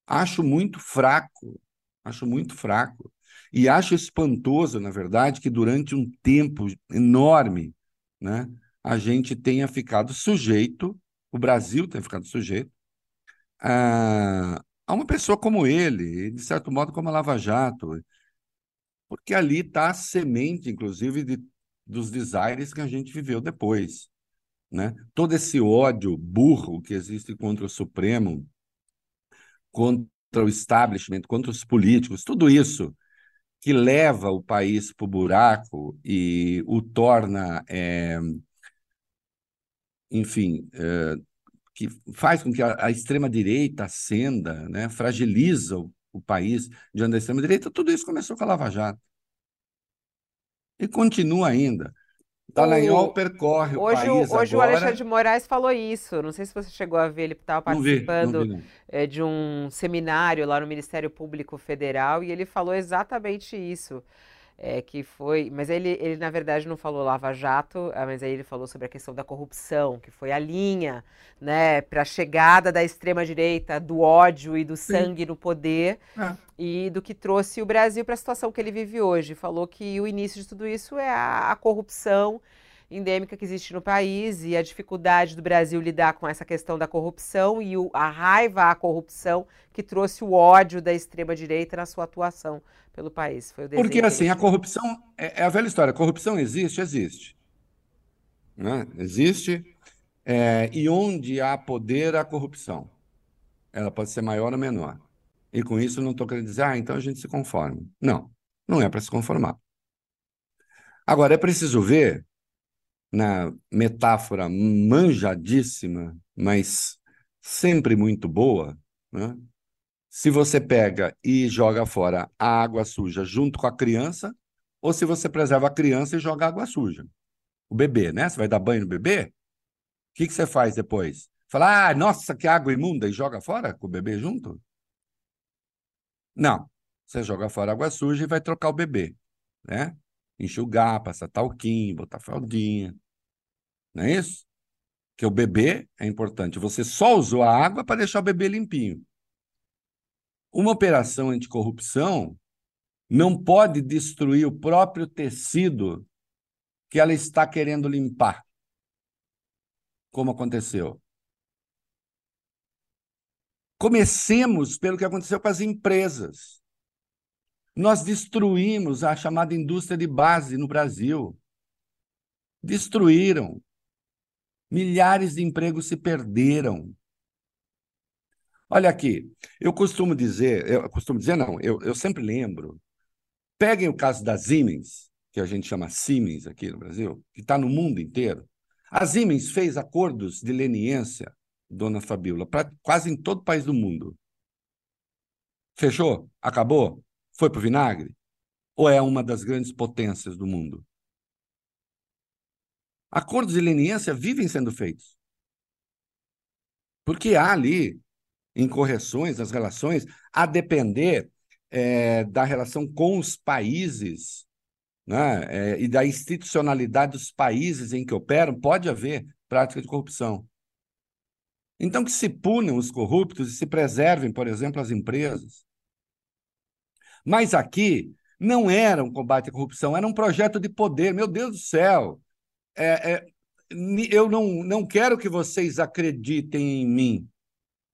Acho muito fraco. Acho muito fraco. E acho espantoso, na verdade, que durante um tempo enorme, né, a gente tenha ficado sujeito, o Brasil tenha ficado sujeito, a, a uma pessoa como ele, de certo modo como a Lava Jato, porque ali está a semente, inclusive, de, dos desaires que a gente viveu depois. Né? Todo esse ódio burro que existe contra o Supremo, contra o establishment, contra os políticos, tudo isso que leva o país para o buraco e o torna é, enfim, é, que faz com que a, a extrema-direita ascenda, né, fragiliza o, o país diante da extrema-direita, tudo isso começou com a Lava Jato. E continua ainda. Dallagnol percorre o hoje, país hoje agora... o Alexandre de Moraes falou isso. Não sei se você chegou a ver, ele estava participando não vi, não vi, não. É, de um seminário lá no Ministério Público Federal e ele falou exatamente isso é, que foi. Mas ele, ele, na verdade, não falou Lava Jato, ah, mas aí ele falou sobre a questão da corrupção, que foi a linha né, para a chegada da extrema-direita, do ódio e do sangue Sim. no poder, é. e do que trouxe o Brasil para a situação que ele vive hoje. Falou que o início de tudo isso é a, a corrupção endêmica que existe no país e a dificuldade do Brasil lidar com essa questão da corrupção e o, a raiva à corrupção que trouxe o ódio da extrema-direita na sua atuação pelo país. Foi o Porque assim, a corrupção é, é, a velha história. A corrupção existe, existe. Né? Existe. É, e onde há poder, há corrupção. Ela pode ser maior ou menor. E com isso não estou querendo dizer, ah, então a gente se conforma. Não, não é para se conformar. Agora, é preciso ver, na metáfora manjadíssima, mas sempre muito boa, né? se você pega e joga fora a água suja junto com a criança, ou se você preserva a criança e joga água suja. O bebê, né? Você vai dar banho no bebê? O que, que você faz depois? Fala, ah, nossa, que água imunda, e joga fora com o bebê junto? Não. Você joga fora a água suja e vai trocar o bebê, né? Enxugar, passar talquinho, botar fraldinha. Não é isso? Que o bebê é importante. Você só usou a água para deixar o bebê limpinho. Uma operação anticorrupção não pode destruir o próprio tecido que ela está querendo limpar, como aconteceu. Comecemos pelo que aconteceu com as empresas. Nós destruímos a chamada indústria de base no Brasil. Destruíram. Milhares de empregos se perderam. Olha aqui, eu costumo dizer, eu costumo dizer não, eu, eu sempre lembro. Peguem o caso da Siemens, que a gente chama Siemens aqui no Brasil, que está no mundo inteiro. A Siemens fez acordos de leniência, dona Fabiola, para quase em todo o país do mundo. Fechou? Acabou? Foi para o vinagre? Ou é uma das grandes potências do mundo? Acordos de leniência vivem sendo feitos. Porque há ali em correções das relações, a depender é, da relação com os países né, é, e da institucionalidade dos países em que operam, pode haver prática de corrupção. Então, que se punam os corruptos e se preservem, por exemplo, as empresas. Mas aqui não era um combate à corrupção, era um projeto de poder. Meu Deus do céu! É, é, eu não, não quero que vocês acreditem em mim.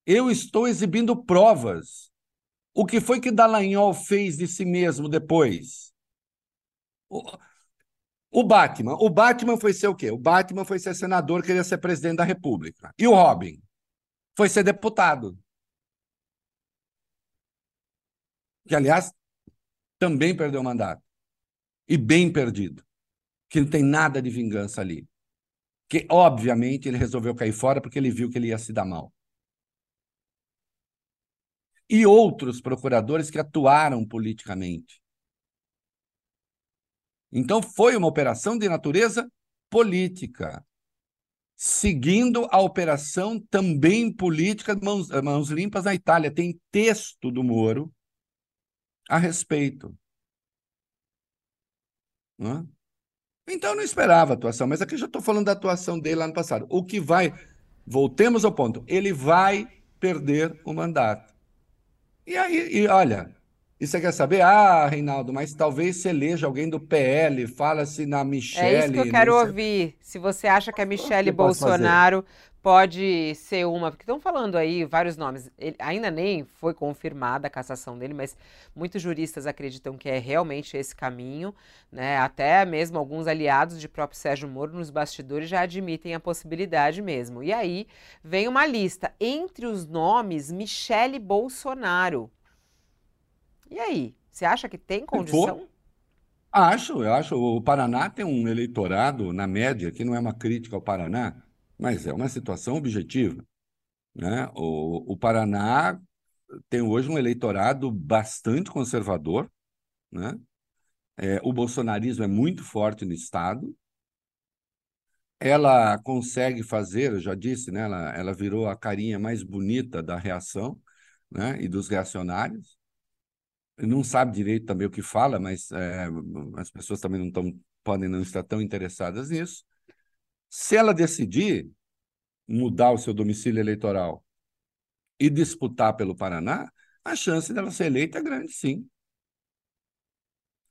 Eu estou exibindo provas. O que foi que Dallagnol fez de si mesmo depois? O, o Batman. O Batman foi ser o quê? O Batman foi ser senador, queria ser presidente da República. E o Robin? Foi ser deputado. Que, aliás, também perdeu o mandato. E bem perdido. Que não tem nada de vingança ali. Que, obviamente, ele resolveu cair fora porque ele viu que ele ia se dar mal e outros procuradores que atuaram politicamente. Então, foi uma operação de natureza política, seguindo a operação também política mãos, mãos limpas na Itália. Tem texto do Moro a respeito. Não é? Então, eu não esperava a atuação, mas aqui já estou falando da atuação dele lá no passado. O que vai, voltemos ao ponto, ele vai perder o mandato. E aí, e olha, e você quer saber? Ah, Reinaldo, mas talvez você eleja alguém do PL, fala-se na Michelle. É isso que eu quero ouvir. Se você acha que a Michelle Bolsonaro pode ser uma, porque estão falando aí vários nomes. Ele, ainda nem foi confirmada a cassação dele, mas muitos juristas acreditam que é realmente esse caminho, né? Até mesmo alguns aliados de próprio Sérgio Moro nos bastidores já admitem a possibilidade mesmo. E aí vem uma lista entre os nomes Michele Bolsonaro. E aí, você acha que tem condição? Acho, eu acho. O Paraná tem um eleitorado, na média, que não é uma crítica ao Paraná, mas é uma situação objetiva. Né? O, o Paraná tem hoje um eleitorado bastante conservador, né? É, o bolsonarismo é muito forte no Estado. Ela consegue fazer, eu já disse, né? ela, ela virou a carinha mais bonita da reação né? e dos reacionários. Não sabe direito também o que fala, mas é, as pessoas também não tão, podem não estar tão interessadas nisso. Se ela decidir mudar o seu domicílio eleitoral e disputar pelo Paraná, a chance dela ser eleita é grande, sim.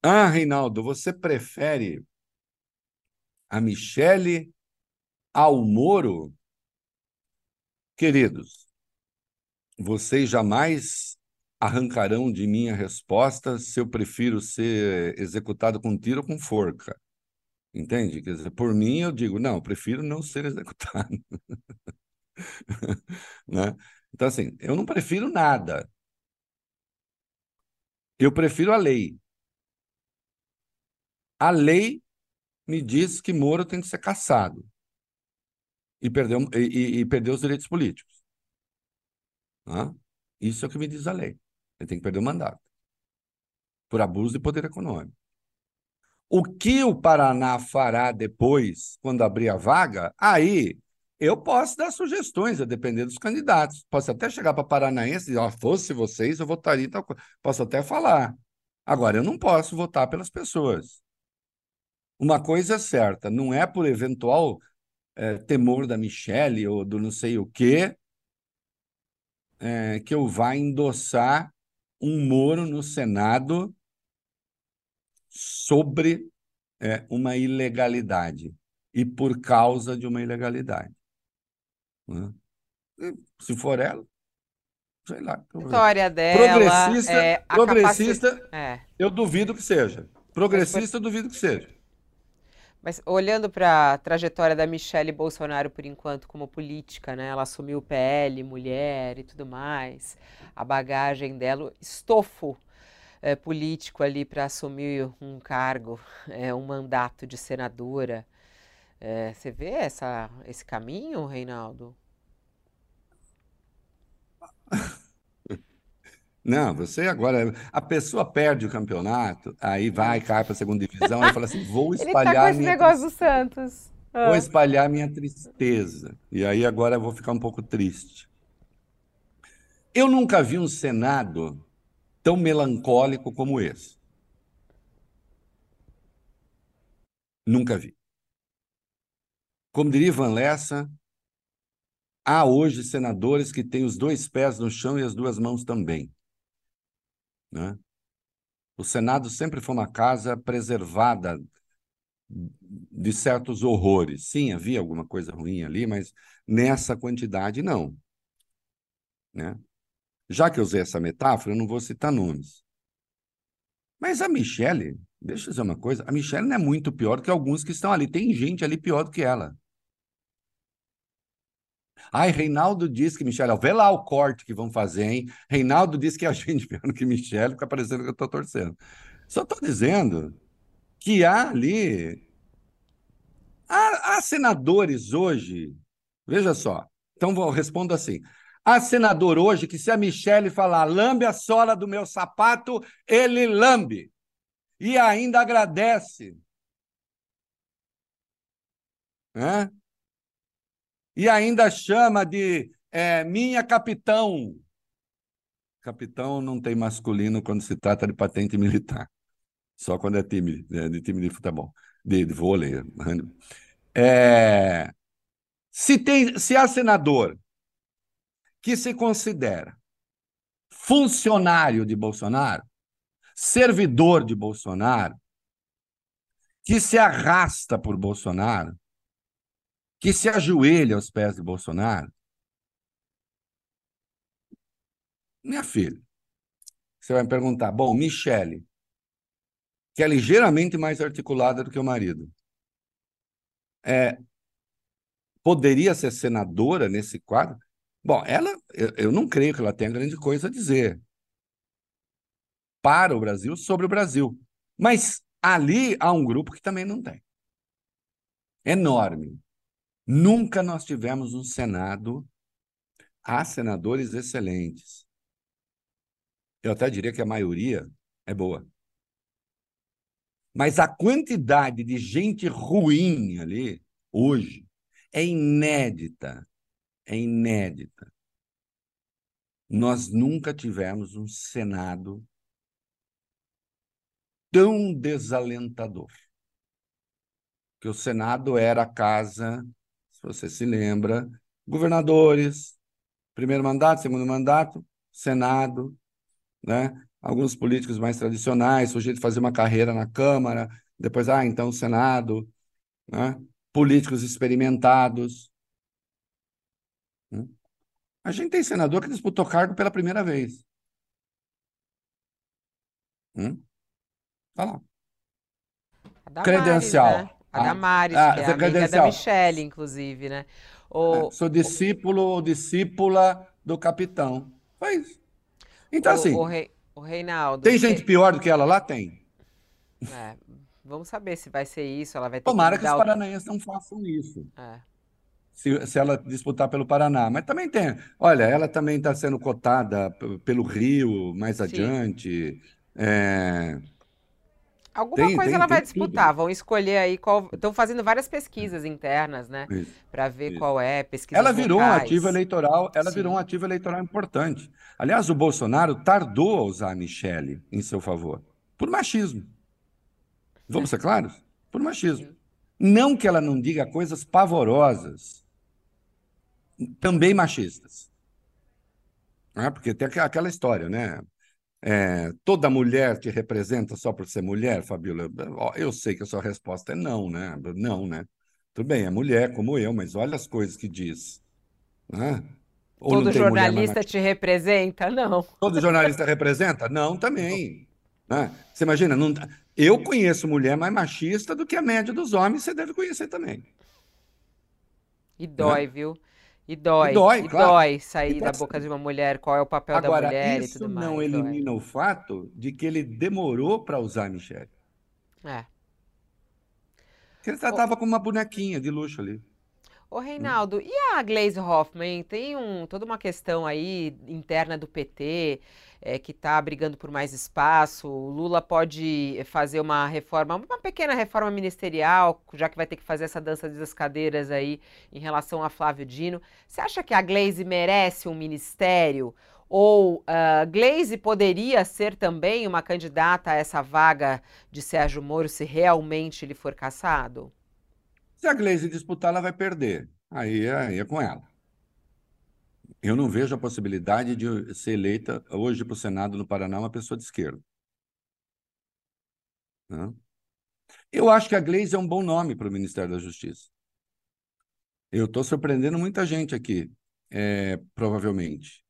Ah, Reinaldo, você prefere a Michele ao Moro? Queridos, vocês jamais arrancarão de mim a resposta se eu prefiro ser executado com tiro ou com forca. Entende? Quer dizer, por mim, eu digo, não, eu prefiro não ser executado. né? Então, assim, eu não prefiro nada. Eu prefiro a lei. A lei me diz que Moro tem que ser caçado e perder, e, e perder os direitos políticos. Isso é o que me diz a lei. Ele tem que perder o mandato por abuso de poder econômico. O que o Paraná fará depois, quando abrir a vaga, aí eu posso dar sugestões, a depender dos candidatos. Posso até chegar para Paranaense e dizer, oh, fosse vocês, eu votaria tal coisa. Posso até falar. Agora, eu não posso votar pelas pessoas. Uma coisa é certa, não é por eventual é, temor da Michelle ou do não sei o quê é, que eu vá endossar um Moro no Senado sobre é, uma ilegalidade e por causa de uma ilegalidade. Né? Se for ela, sei lá. Vitória dela. Progressista, é, progressista capaci... é. eu duvido que seja. Progressista, eu duvido que seja. Mas olhando para a trajetória da Michelle Bolsonaro por enquanto como política, né? Ela assumiu o PL, mulher e tudo mais. A bagagem dela, estofo é, político ali para assumir um cargo, é, um mandato de senadora. É, você vê essa, esse caminho, Reinaldo? Não, você agora. A pessoa perde o campeonato, aí vai, cai para a segunda divisão, e fala assim: vou espalhar. Ele tá com esse negócio do Santos. Ah. Vou espalhar minha tristeza. E aí agora eu vou ficar um pouco triste. Eu nunca vi um Senado tão melancólico como esse. Nunca vi. Como diria Ivan Lessa, há hoje senadores que têm os dois pés no chão e as duas mãos também. Né? O Senado sempre foi uma casa preservada de certos horrores. Sim, havia alguma coisa ruim ali, mas nessa quantidade não. Né? Já que eu usei essa metáfora, eu não vou citar nomes. Mas a Michelle, deixa eu dizer uma coisa, a Michelle não é muito pior que alguns que estão ali. Tem gente ali pior do que ela. Ai, Reinaldo diz que Michelle, vê lá o corte que vão fazer, hein? Reinaldo diz que a gente pior que Michelle, fica parecendo que eu estou torcendo. Só estou dizendo que há ali. Há, há, senadores hoje, veja só, então vou respondo assim. Há senador hoje que, se a Michelle falar lambe a sola do meu sapato, ele lambe. E ainda agradece. É? e ainda chama de é, minha capitão. Capitão não tem masculino quando se trata de patente militar, só quando é time, é, de time de futebol, de, de vôlei. É, se, tem, se há senador que se considera funcionário de Bolsonaro, servidor de Bolsonaro, que se arrasta por Bolsonaro, que se ajoelha aos pés de Bolsonaro, minha filha, você vai me perguntar, bom, Michele, que é ligeiramente mais articulada do que o marido, é, poderia ser senadora nesse quadro? Bom, ela, eu, eu não creio que ela tenha grande coisa a dizer para o Brasil sobre o Brasil. Mas ali há um grupo que também não tem. Enorme Nunca nós tivemos um Senado. Há senadores excelentes. Eu até diria que a maioria é boa. Mas a quantidade de gente ruim ali, hoje, é inédita. É inédita. Nós nunca tivemos um Senado tão desalentador. Que o Senado era a casa, se você se lembra, governadores, primeiro mandato, segundo mandato, Senado, né? Alguns políticos mais tradicionais, sujeito fazer uma carreira na Câmara, depois, ah, então Senado, né? Políticos experimentados. A gente tem senador que disputou cargo pela primeira vez. Hum? Tá lá. Damares, Credencial. né? A Damares, Ah, que é essa amiga da. Michelle, inclusive, né? O, É, Sou discípulo ou discípula do capitão. Foi isso. Então, o, assim, o, Rei- o Reinaldo. tem gente pior do que ela lá? Tem. é, vamos saber se vai ser isso. Ela vai ter Tomara que que os dar o- paranaenses não façam isso. É. se, se ela disputar pelo Paraná. Mas também tem. Olha, ela também está sendo cotada pelo Rio mais Sim. adiante. É, Alguma Tem- coisa tem- ela vai tem tudo. disputar. Vão escolher aí qual. Estão fazendo várias pesquisas internas, né? Para ver Isso. qual é, pesquisas Ela virou um ativo eleitoral, ela Sim. virou um ativo eleitoral importante. Aliás, o Bolsonaro tardou a usar a Michele em seu favor, por machismo. Vamos ser claros? Por machismo. Não que ela não diga coisas pavorosas, também machistas. Ah, porque tem aquela história, né? É, toda mulher te representa só por ser mulher, Fabíola? Eu sei que a sua resposta é não, né? Não, né? Tudo bem, é mulher como eu, mas olha as coisas que diz. né? Ou Todo jornalista te representa? Não. Todo jornalista representa? Não, também. né? Você imagina, não- eu conheço mulher mais machista do que a média dos homens, você deve conhecer também. E dói, viu? E dói. E dói, E claro. dói sair E da boca de uma mulher, qual é o papel da Agora, mulher e isso tudo mais. não dói. elimina o fato de que ele demorou para usar a Michelle. É. Porque ele tratava como uma bonequinha de luxo ali. Ô, Reinaldo, e a Gleisi Hoffmann? Tem um, toda uma questão aí interna do PT, é, que está brigando por mais espaço. O Lula pode fazer uma reforma, uma pequena reforma ministerial, já que vai ter que fazer essa dança das cadeiras aí em relação a Flávio Dino. Você acha que a Gleisi merece um ministério? Ou a Gleisi poderia ser também uma candidata a essa vaga de Sérgio Moro se realmente ele for caçado? Se a Gleisi disputar, ela vai perder. Aí aí é com ela. Eu não vejo a possibilidade de ser eleita hoje para o Senado no Paraná uma pessoa de esquerda. Né? Eu acho que a Gleisi é um bom nome para o Ministério da Justiça. Eu estou surpreendendo muita gente aqui, é, provavelmente.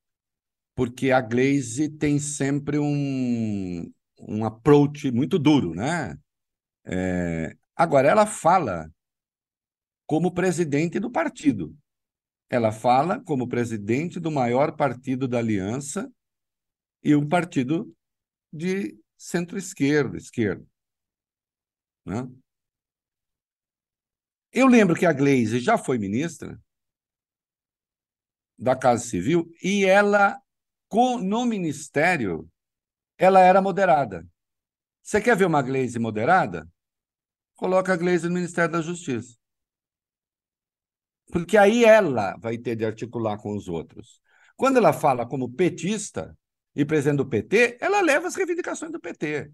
Porque a Gleisi tem sempre um, um approach muito duro, né? É, agora, ela fala como presidente do partido. Ela fala como presidente do maior partido da aliança e um partido de centro-esquerda, esquerda. Né? Eu lembro que a Gleisi já foi ministra da Casa Civil e ela, no ministério, ela era moderada. Você quer ver uma Gleisi moderada? Coloca a Gleisi no Ministério da Justiça. Porque aí ela vai ter de articular com os outros. Quando ela fala como petista e presidente do PT, ela leva as reivindicações do PT.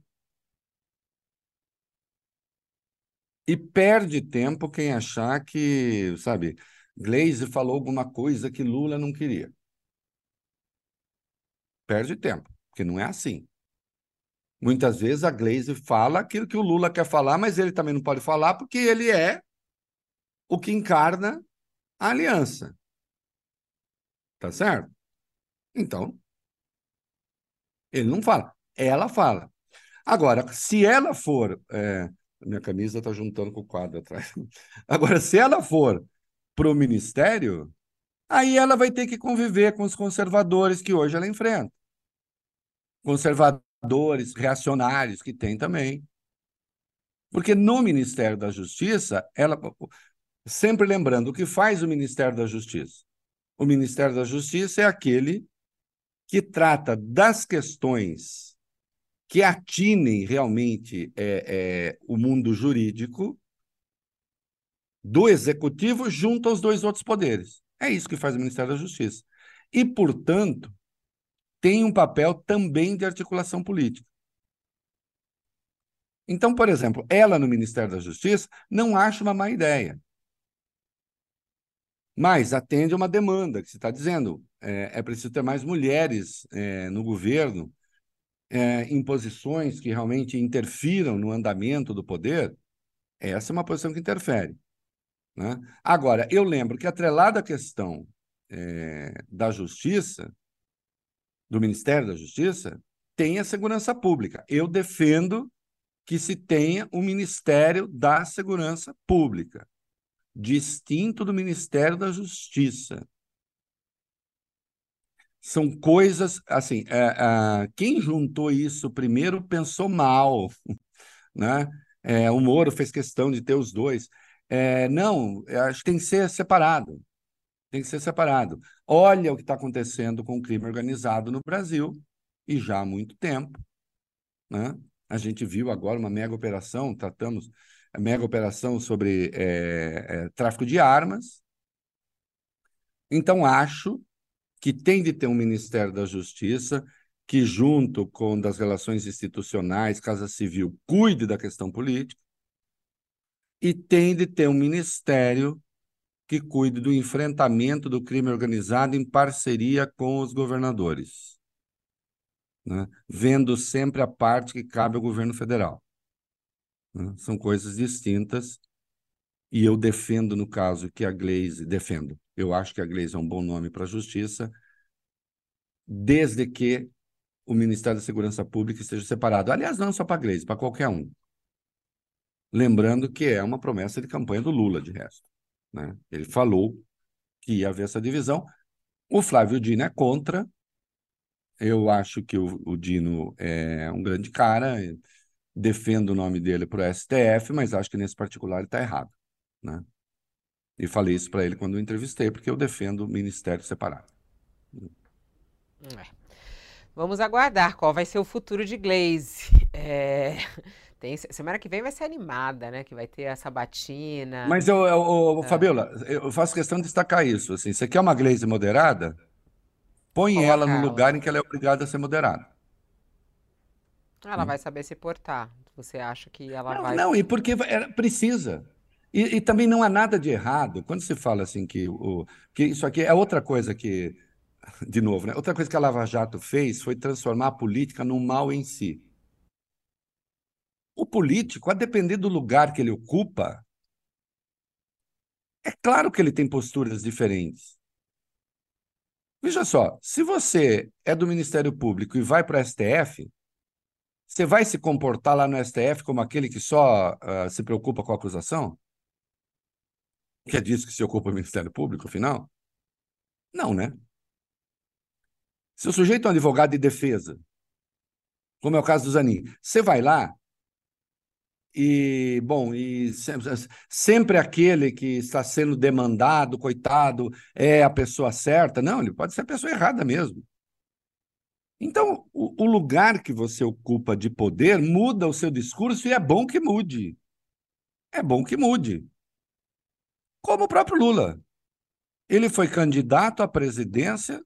E perde tempo quem achar que, sabe, Gleisi falou alguma coisa que Lula não queria. Perde tempo, porque não é assim. Muitas vezes a Gleisi fala aquilo que o Lula quer falar, mas ele também não pode falar porque ele é o que encarna a aliança. Tá certo? Então, ele não fala, ela fala. Agora, se ela for. é, minha camisa está juntando com o quadro atrás. Agora, se ela for para o ministério, aí ela vai ter que conviver com os conservadores que hoje ela enfrenta. Conservadores, reacionários, que tem também. Porque no Ministério da Justiça, ela, Sempre lembrando o que faz o Ministério da Justiça. O Ministério da Justiça é aquele que trata das questões que atinem realmente é, é, o mundo jurídico do executivo junto aos dois outros poderes. É isso que faz o Ministério da Justiça. E, portanto, tem um papel também de articulação política. Então, por exemplo, ela no Ministério da Justiça não acha uma má ideia. Mas atende a uma demanda que você está dizendo. É, é, preciso ter mais mulheres é, no governo, é, em posições que realmente interfiram no andamento do poder. Essa é uma posição que interfere. Né? Agora, eu lembro que, atrelada à questão é, da justiça, do Ministério da Justiça, tem a segurança pública. Eu defendo que se tenha o um Ministério da Segurança Pública, distinto do Ministério da Justiça. São coisas, assim, é, é, quem juntou isso primeiro pensou mal, né? É, o Moro fez questão de ter os dois. É, não, acho que tem que ser separado. Tem que ser separado. Olha o que está acontecendo com o crime organizado no Brasil, e já há muito tempo. Né? A gente viu agora uma mega operação, tratamos mega operação sobre é, é, tráfico de armas. Então, acho que tem de ter um Ministério da Justiça que, junto com das relações institucionais, Casa Civil, cuide da questão política, e tem de ter um ministério que cuide do enfrentamento do crime organizado em parceria com os governadores, né? vendo sempre a parte que cabe ao governo federal. Né? São coisas distintas e eu defendo, no caso, que a Glaze, defendo, eu acho que a Glaze é um bom nome para a justiça, desde que o Ministério da Segurança Pública esteja separado. Aliás, não só para a Glaze, para qualquer um. Lembrando que é uma promessa de campanha do Lula, de resto. Né? Ele falou que ia haver essa divisão. O Flávio Dino é contra. Eu acho que o, o Dino é um grande cara. Defendo o nome dele para o STF, mas acho que nesse particular ele está errado. Né? E falei isso para ele quando eu entrevistei, porque eu defendo o ministério separado. É. Vamos aguardar qual vai ser o futuro de Glaze. É... Tem, semana que vem vai ser animada, né? Que vai ter a sabatina. Mas, eu, eu, eu é. Fabiola, eu faço questão de destacar isso. Assim, você quer uma Glaze moderada? Põe Coloca ela no lugar em que ela é obrigada a ser moderada. Ela hum. vai saber se portar. Você acha que ela não, vai. Não, e porque precisa. E, e, também não há nada de errado quando se fala assim que, o, que isso aqui é outra coisa que, de novo, né? Outra coisa que a Lava Jato fez foi transformar a política num mal em si. O político, a depender do lugar que ele ocupa, é claro que ele tem posturas diferentes. Veja só, se você é do Ministério Público e vai para o STF, você vai se comportar lá no STF como aquele que só uh, se preocupa com a acusação? Que é disso que se ocupa o Ministério Público, afinal? Não, né? Se o sujeito é um advogado de defesa, como é o caso do Zanin, você vai lá, e, bom, e sempre, sempre, aquele que está sendo demandado, coitado, é a pessoa certa. Não, ele pode ser a pessoa errada mesmo. Então, o, o lugar que você ocupa de poder muda o seu discurso e é bom que mude. É bom que mude. Como o próprio Lula. Ele foi candidato à presidência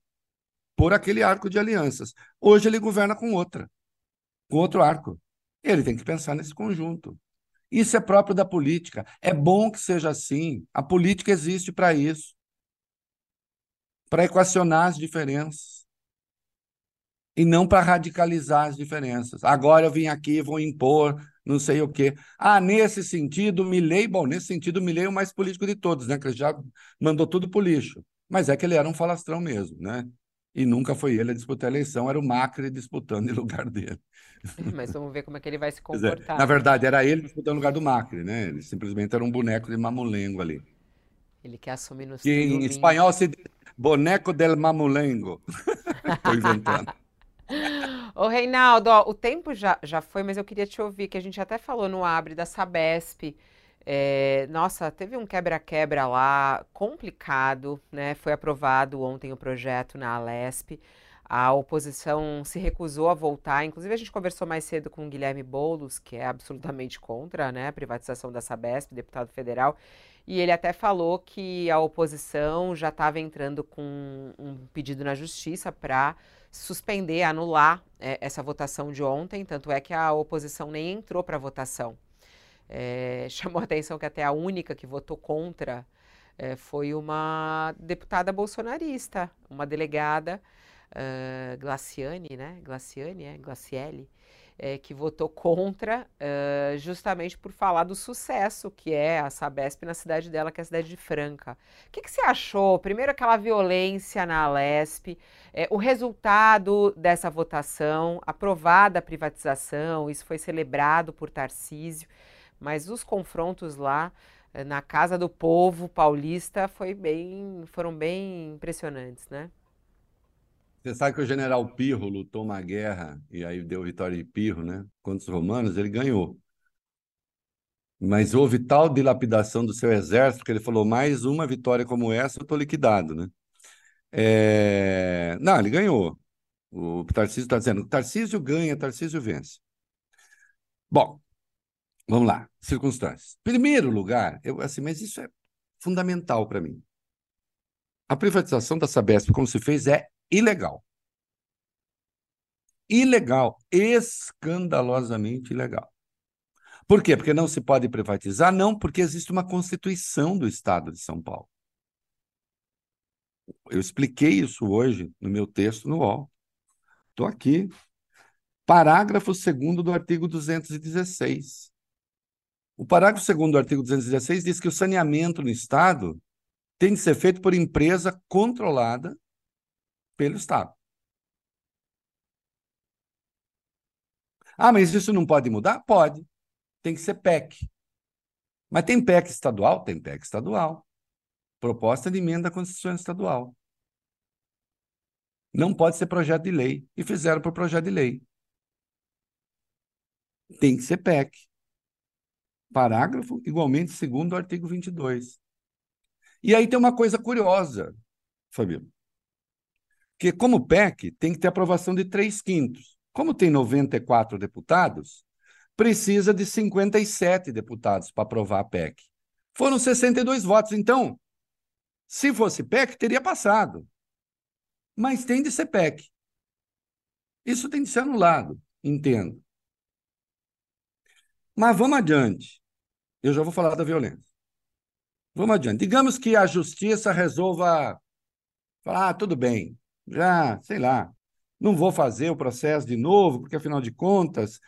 por aquele arco de alianças. Hoje ele governa com outra, com outro arco. Ele tem que pensar nesse conjunto. Isso é próprio da política. É bom que seja assim. A política existe para isso para equacionar as diferenças e não para radicalizar as diferenças. Agora eu vim aqui, vou impor não sei o quê. Ah, nesse sentido, Milley, bom, nesse sentido, Milley é o mais político de todos, né? Que ele já mandou tudo pro lixo. Mas é que ele era um falastrão mesmo, né? E nunca foi ele a disputar a eleição, era o Macri disputando em lugar dele. Mas vamos ver como é que ele vai se comportar. É, na verdade, era ele disputando no lugar do Macri, né? Ele simplesmente era um boneco de mamulengo ali. Ele quer assumir no Que em espanhol se diz boneco del mamulengo. Estou inventando. Ô, Reinaldo, ó, o tempo já, já foi, mas eu queria te ouvir, que a gente até falou no Abre da Sabesp. É, nossa, teve um quebra-quebra lá complicado, né? Foi aprovado ontem o projeto na Alesp. A oposição se recusou a voltar. Inclusive, a gente conversou mais cedo com o Guilherme Boulos, que é absolutamente contra né, a privatização da Sabesp, deputado federal. E ele até falou que a oposição já estava entrando com um pedido na justiça para suspender, anular é, essa votação de ontem. Tanto é que a oposição nem entrou para a votação. É, chamou a atenção que até a única que votou contra é, foi uma deputada bolsonarista, uma delegada, uh, Glaciane, né? Glaciane, é? Glaciele, é, que votou contra, uh, justamente por falar do sucesso que é a Sabesp na cidade dela, que é a cidade de Franca. O que, que você achou? Primeiro, aquela violência na Alesp, é, o resultado dessa votação, aprovada a privatização, isso foi celebrado por Tarcísio. Mas os confrontos lá na casa do povo paulista foi bem, foram bem impressionantes, né? Você sabe que o general Pirro lutou uma guerra e aí deu vitória de Pirro, né? Contra os romanos, ele ganhou. Mas houve tal dilapidação do seu exército que ele falou: mais uma vitória como essa, eu estou liquidado, né? É... Não, ele ganhou. O Tarcísio está dizendo: Tarcísio ganha, Tarcísio vence. Bom, Vamos lá, circunstâncias. Primeiro lugar, eu assim, mas isso é fundamental para mim. A privatização da Sabesp, como se fez, é ilegal. Ilegal, escandalosamente ilegal. Por quê? Porque não se pode privatizar? Não, porque existe uma Constituição do Estado de São Paulo. Eu expliquei isso hoje no meu texto no UOL. Estou aqui. Parágrafo 2 do artigo 216. O parágrafo 2 do artigo 216 diz que o saneamento no Estado tem de ser feito por empresa controlada pelo Estado. Ah, mas isso não pode mudar? Pode. Tem que ser PEC. Mas tem PEC estadual? Tem PEC estadual. Proposta de emenda à Constituição Estadual. Não pode ser projeto de lei. E fizeram por projeto de lei. Tem que ser PEC parágrafo, igualmente segundo o artigo 22. E aí tem uma coisa curiosa, Fabio, que como PEC tem que ter aprovação de três quintos. Como tem 94 deputados, precisa de 57 deputados para aprovar a PEC. Foram 62 votos. Então, se fosse PEC, teria passado. Mas tem de ser PEC. Isso tem de ser anulado, entendo. Mas vamos adiante. Eu já vou falar da violência. Vamos adiante. Digamos que a justiça resolva falar, ah, tudo bem, já, sei lá, não vou fazer o processo de novo, porque afinal de contas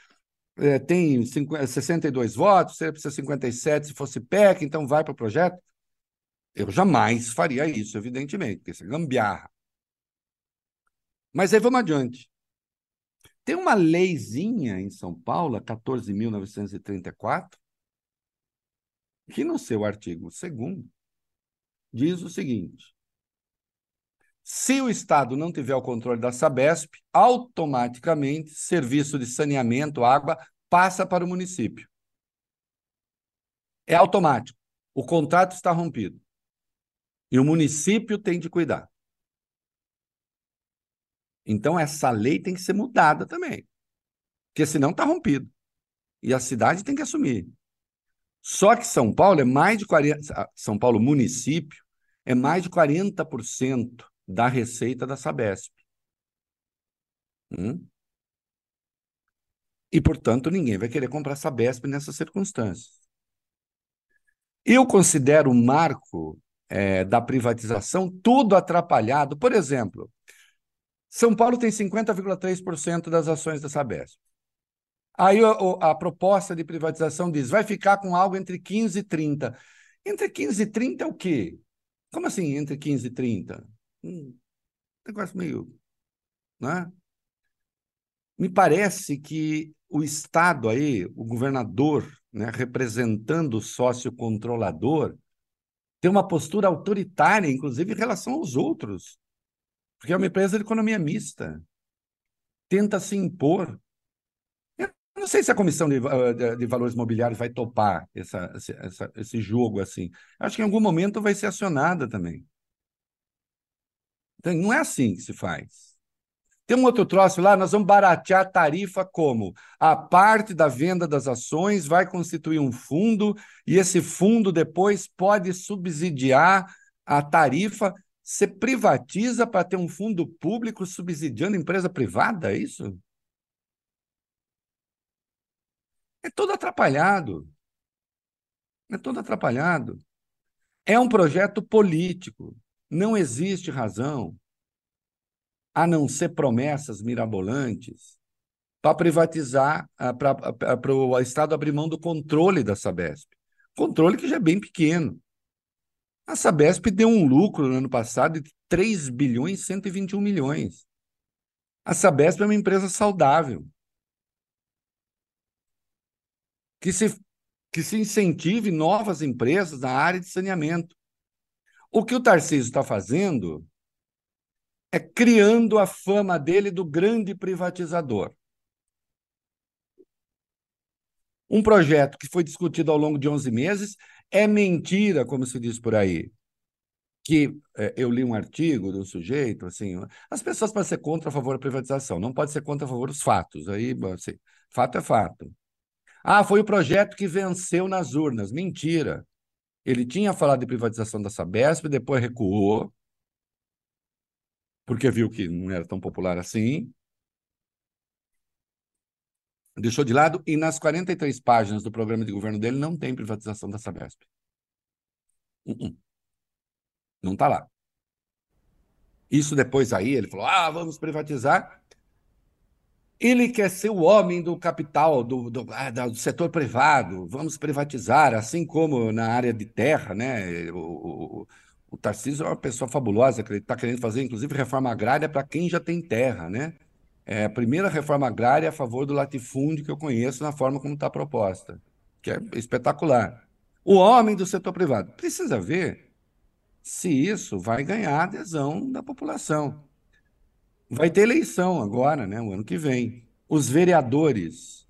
é, tem 50, 62 votos, seria precisa 57 se fosse PEC, então vai para o projeto. Eu jamais faria isso, evidentemente, porque isso é gambiarra. Mas aí vamos adiante. Tem uma leizinha em São Paulo, 14.934, que no seu artigo 2 diz o seguinte: se o Estado não tiver o controle da Sabesp, automaticamente serviço de saneamento, água, passa para o município. É automático. O contrato está rompido. E o município tem de cuidar. Então, essa lei tem que ser mudada também. Porque senão está rompido. E a cidade tem que assumir. Só que São Paulo é mais de 40%, São Paulo município é mais de 40% da receita da Sabesp. Hum? E, portanto, ninguém vai querer comprar Sabesp nessas circunstâncias. Eu considero o marco é, da privatização tudo atrapalhado. Por exemplo, são Paulo tem 50,3% das ações da Sabesp. Aí a, a, proposta de privatização diz, vai ficar com algo entre 15 e 30. Entre 15 e 30 é o quê? Como assim entre 15 e 30? Hum, negócio meio... Né? Me parece que o Estado aí, o governador, né, representando o sócio controlador, tem uma postura autoritária, inclusive em relação aos outros porque é uma empresa de economia mista. Tenta se impor. Não sei se a Comissão de, de, de Valores Mobiliários vai topar essa, essa, esse jogo assim. Acho que em algum momento vai ser acionada também. Então, não é assim que se faz. Tem um outro troço lá, nós vamos baratear a tarifa como? A parte da venda das ações vai constituir um fundo e esse fundo depois pode subsidiar a tarifa. Você privatiza para ter um fundo público subsidiando empresa privada, é isso? É todo atrapalhado. É todo atrapalhado. É um projeto político. Não existe razão a não ser promessas mirabolantes, para privatizar, para o Estado abrir mão do controle da Sabesp. Controle que já é bem pequeno. A Sabesp deu um lucro no ano passado de 3 bilhões e 121 milhões. A Sabesp é uma empresa saudável. Que se, que se incentive novas empresas na área de saneamento. O que o Tarcísio está fazendo é criando a fama dele do grande privatizador. Um projeto que foi discutido ao longo de 11 meses é mentira, como se diz por aí. Que é, eu li um artigo do sujeito, assim, as pessoas podem ser contra a favor da privatização, não pode ser contra a favor dos fatos. Aí, assim, fato é fato. Ah, foi o projeto que venceu nas urnas. Mentira. Ele tinha falado de privatização da Sabesp, depois recuou, porque viu que não era tão popular assim. Deixou de lado, e nas 43 páginas do programa de governo dele não tem privatização da Sabesp. Uh -uh. Não está lá. Isso depois aí, ele falou: ah, vamos privatizar. Ele quer ser o homem do capital, do, do, ah, do, setor privado, vamos privatizar, assim como na área de terra, né? O, o, o Tarcísio é uma pessoa fabulosa, que ele está querendo fazer, inclusive, reforma agrária para quem já tem terra, né? É a primeira reforma agrária a favor do latifúndio que eu conheço na forma como está proposta, que é espetacular. O homem do setor privado. Precisa ver se isso vai ganhar adesão da população. Vai ter eleição agora, né, o ano que vem. Os vereadores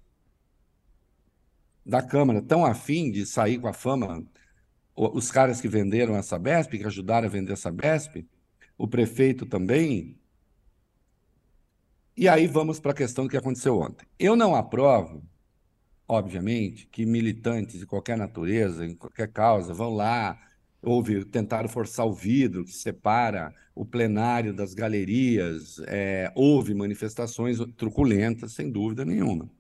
da Câmara estão afim de sair com a fama os caras que venderam a Sabesp, que ajudaram a vender a Sabesp, o prefeito também. E aí vamos para a questão do que aconteceu ontem. Eu não aprovo, obviamente, que militantes de qualquer natureza, em qualquer causa, vão lá, houve, tentaram forçar o vidro que separa o plenário das galerias, é, houve manifestações truculentas, sem dúvida nenhuma.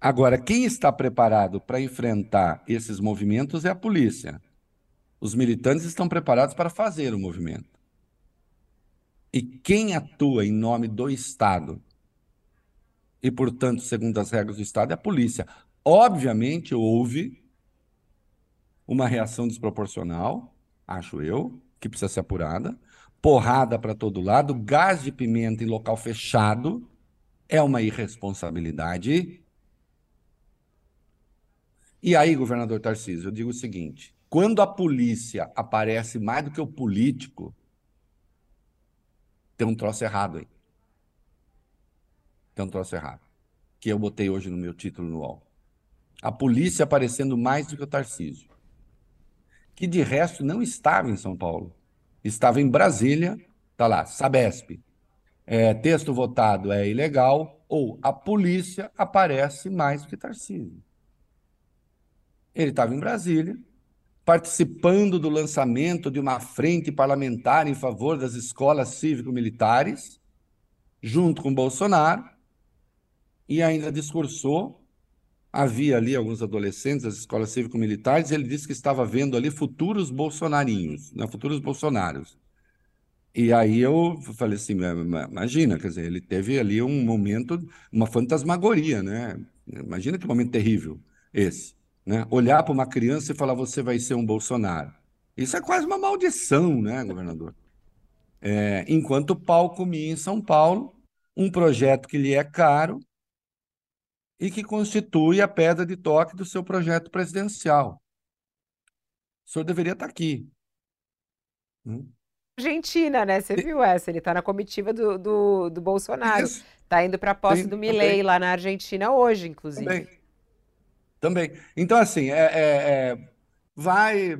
Agora, quem está preparado para enfrentar esses movimentos é a polícia. Os militantes estão preparados para fazer o movimento. E quem atua em nome do Estado e, portanto, segundo as regras do Estado, é a polícia. Obviamente, houve uma reação desproporcional, acho eu, que precisa ser apurada, porrada para todo lado, gás de pimenta em local fechado, é uma irresponsabilidade e aí, governador Tarcísio, eu digo o seguinte: quando a polícia aparece mais do que o político, tem um troço errado aí. Tem um troço errado. Que eu botei hoje no meu título no UOL. A polícia aparecendo mais do que o Tarcísio. Que de resto não estava em São Paulo. Estava em Brasília, tá lá, Sabesp. É, texto votado é ilegal, ou a polícia aparece mais do que Tarcísio. Ele estava em Brasília, participando do lançamento de uma frente parlamentar em favor das escolas cívico-militares, junto com Bolsonaro, e ainda discursou. Havia ali alguns adolescentes das escolas cívico-militares, ele disse que estava vendo ali futuros bolsonarinhos, né, futuros bolsonaros. E aí eu falei assim, imagina, quer dizer, ele teve ali um momento, uma fantasmagoria, né? Imagina que momento terrível esse. Né? Olhar para uma criança e falar você vai ser um Bolsonaro. Isso é quase uma maldição, né, governador? É, enquanto pau comia em São Paulo um projeto que lhe é caro e que constitui a pedra de toque do seu projeto presidencial. O senhor deveria estar aqui. Hum? Argentina, né? Você viu essa? Ele está na comitiva do, do, do Bolsonaro. Isso. Tá indo para a posse Sim, do Milei lá na Argentina hoje, inclusive. Também. Também. Então, assim, é, é, é, vai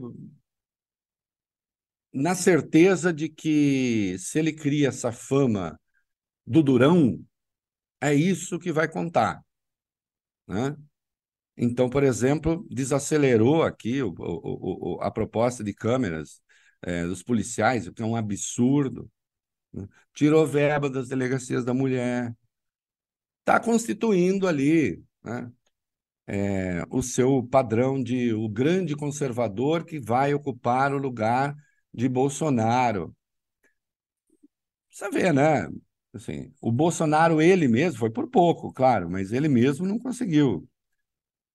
na certeza de que se ele cria essa fama do Durão, é isso que vai contar. Né? Então, por exemplo, desacelerou aqui o, o, o, a proposta de câmeras é, dos policiais, o que é um absurdo. Né? Tirou verba das delegacias da mulher. Está constituindo ali né? é, o seu padrão de o grande conservador que vai ocupar o lugar de Bolsonaro. Você vê, né? Assim, o Bolsonaro, ele mesmo, foi por pouco, claro, mas ele mesmo não conseguiu.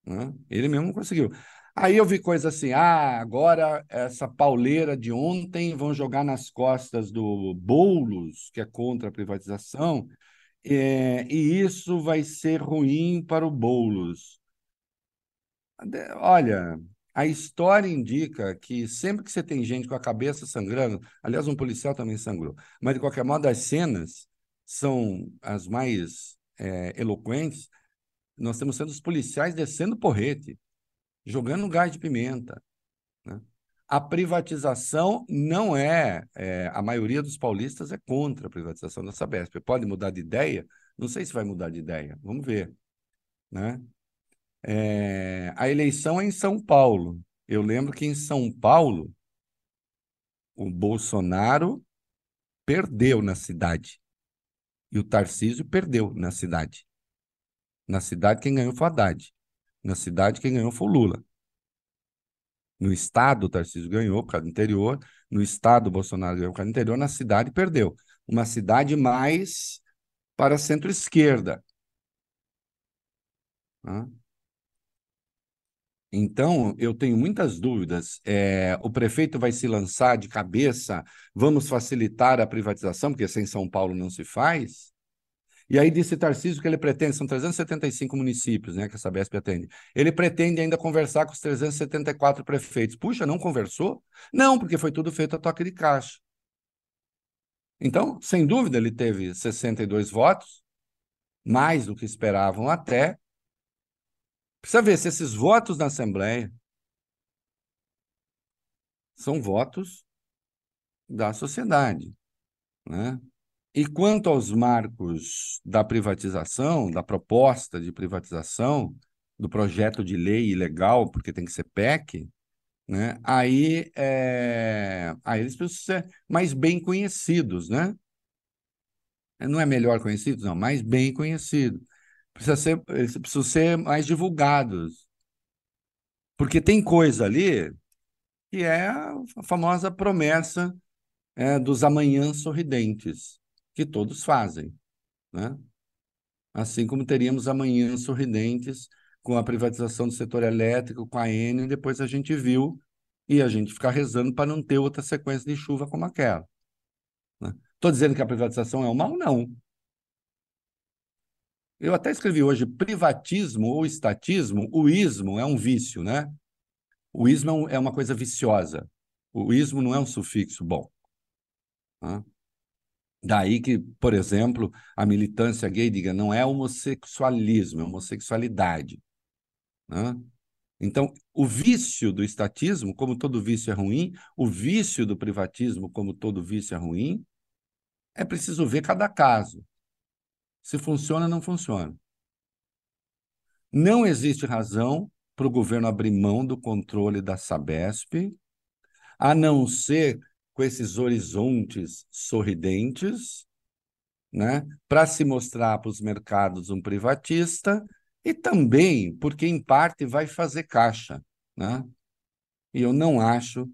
Né? Ele mesmo não conseguiu. Aí eu vi coisa assim: ah, agora essa pauleira de ontem vão jogar nas costas do Boulos, que é contra a privatização, é, e isso vai ser ruim para o Boulos. Olha, a história indica que sempre que você tem gente com a cabeça sangrando, aliás, um policial também sangrou, mas de qualquer modo, as cenas são as mais é, eloquentes. Nós temos sendo os policiais descendo porrete, jogando gás de pimenta. Né? A privatização não é, é, A maioria dos paulistas é contra a privatização da Sabesp. Pode mudar de ideia? Não sei se vai mudar de ideia. Vamos ver. Né? É, a eleição é em São Paulo. Eu lembro que em São Paulo o Bolsonaro perdeu na cidade e o Tarcísio perdeu na cidade. Na cidade quem ganhou foi Haddad. Na cidade quem ganhou foi o Lula. No estado o Tarcísio ganhou por causa do interior, no estado o Bolsonaro ganhou por causa do interior, na cidade perdeu. Uma cidade mais para centro-esquerda. Então, eu tenho muitas dúvidas. É, o prefeito vai se lançar de cabeça, vamos facilitar a privatização, porque sem São Paulo não se faz. E aí disse Tarcísio que ele pretende, são 375 municípios né, que a Sabesp atende. Ele pretende ainda conversar com os 374 prefeitos. Puxa, não conversou? Não, porque foi tudo feito a toque de caixa. Então, sem dúvida, ele teve 62 votos, mais do que esperavam até, Precisa ver se esses votos na Assembleia são votos da sociedade. Né? E quanto aos marcos da privatização, da proposta de privatização, do projeto de lei ilegal, porque tem que ser PEC, né? aí, é... aí eles precisam ser mais bem conhecidos, né? Não é melhor conhecidos, não, mais bem conhecido precisa ser, eles precisam ser mais divulgados. Porque tem coisa ali que é a famosa promessa é, dos amanhãs sorridentes, que todos fazem. Né? Assim como teríamos amanhãs sorridentes com a privatização do setor elétrico, com a e depois a gente viu e a gente ficar rezando para não ter outra sequência de chuva como aquela. Estou né? dizendo que a privatização é um mal? Não. Eu até escrevi hoje privatismo ou estatismo, o ismo é um vício, né? O ismo é, é uma coisa viciosa. O ismo não é um sufixo bom. Né? Daí que, por exemplo, a militância gay diga não é homossexualismo, é homossexualidade. Né? Então, o vício do estatismo, como todo vício é ruim, o vício do privatismo, como todo vício é ruim, é preciso ver cada caso. Se funciona, não funciona. Não existe razão para o governo abrir mão do controle da Sabesp, a não ser com esses horizontes sorridentes, né, para se mostrar para os mercados um privatista e também porque, em parte, vai fazer caixa. Né? E eu não acho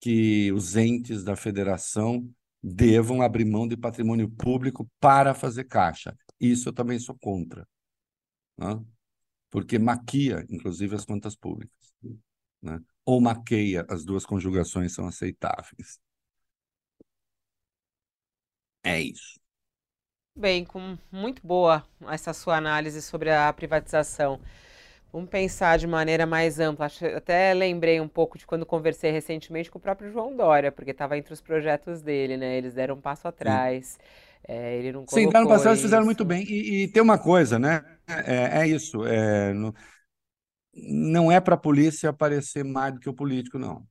que os entes da federação devam abrir mão de patrimônio público para fazer caixa. Isso eu também sou contra. Né? Porque maquia, inclusive, as contas públicas. Né? Ou maqueia, as duas conjugações são aceitáveis. É isso. Bem, com muito boa essa sua análise sobre a privatização. Vamos pensar de maneira mais ampla. Até lembrei um pouco de quando conversei recentemente com o próprio João Dória, porque estava entre os projetos dele, né? Eles deram um passo atrás. É, ele não Sim, no passado eles fizeram muito bem. E, e, tem uma coisa, né? É, é isso. É, no, não é para a polícia aparecer mais do que o político, não.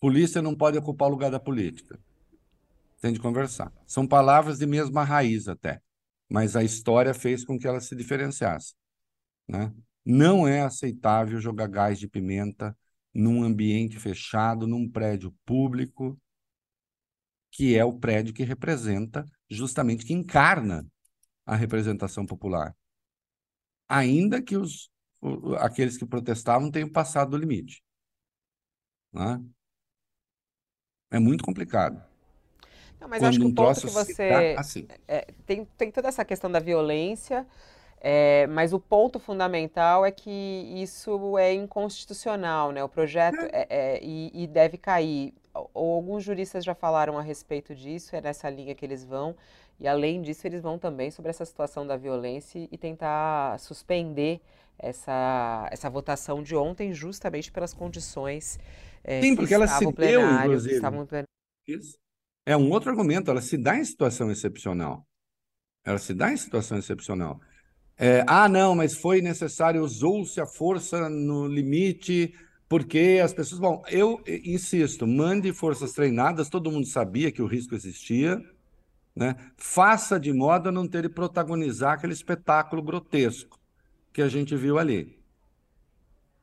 Polícia não pode ocupar o lugar da política. Tem de conversar. São palavras de mesma raiz até, mas a história fez com que elas se diferenciassem. Né? Não é aceitável jogar gás de pimenta num ambiente fechado, num prédio público, que é o prédio que representa, justamente, que encarna a representação popular. Ainda que os, aqueles que protestavam tenham passado do limite. Né? É muito complicado. Não, mas Quando acho que um o ponto que você. Assim. É, tem, tem toda essa questão da violência é, mas o ponto fundamental é que isso é inconstitucional, né? O projeto é, é, e, e, deve cair. Alguns juristas já falaram a respeito disso, é nessa linha que eles vão. E além disso, eles vão também sobre essa situação da violência e tentar suspender essa, essa votação de ontem, justamente pelas condições é, Sim, porque ela se plenário, deu, inclusive. Estavam... É um outro argumento, ela se dá em situação excepcional. Ela se dá em situação excepcional. É, ah, não, mas foi necessário, usou-se a força no limite, porque as pessoas. Bom, eu insisto, mande forças treinadas, todo mundo sabia que o risco existia, né? faça de modo a não ter de protagonizar aquele espetáculo grotesco que a gente viu ali,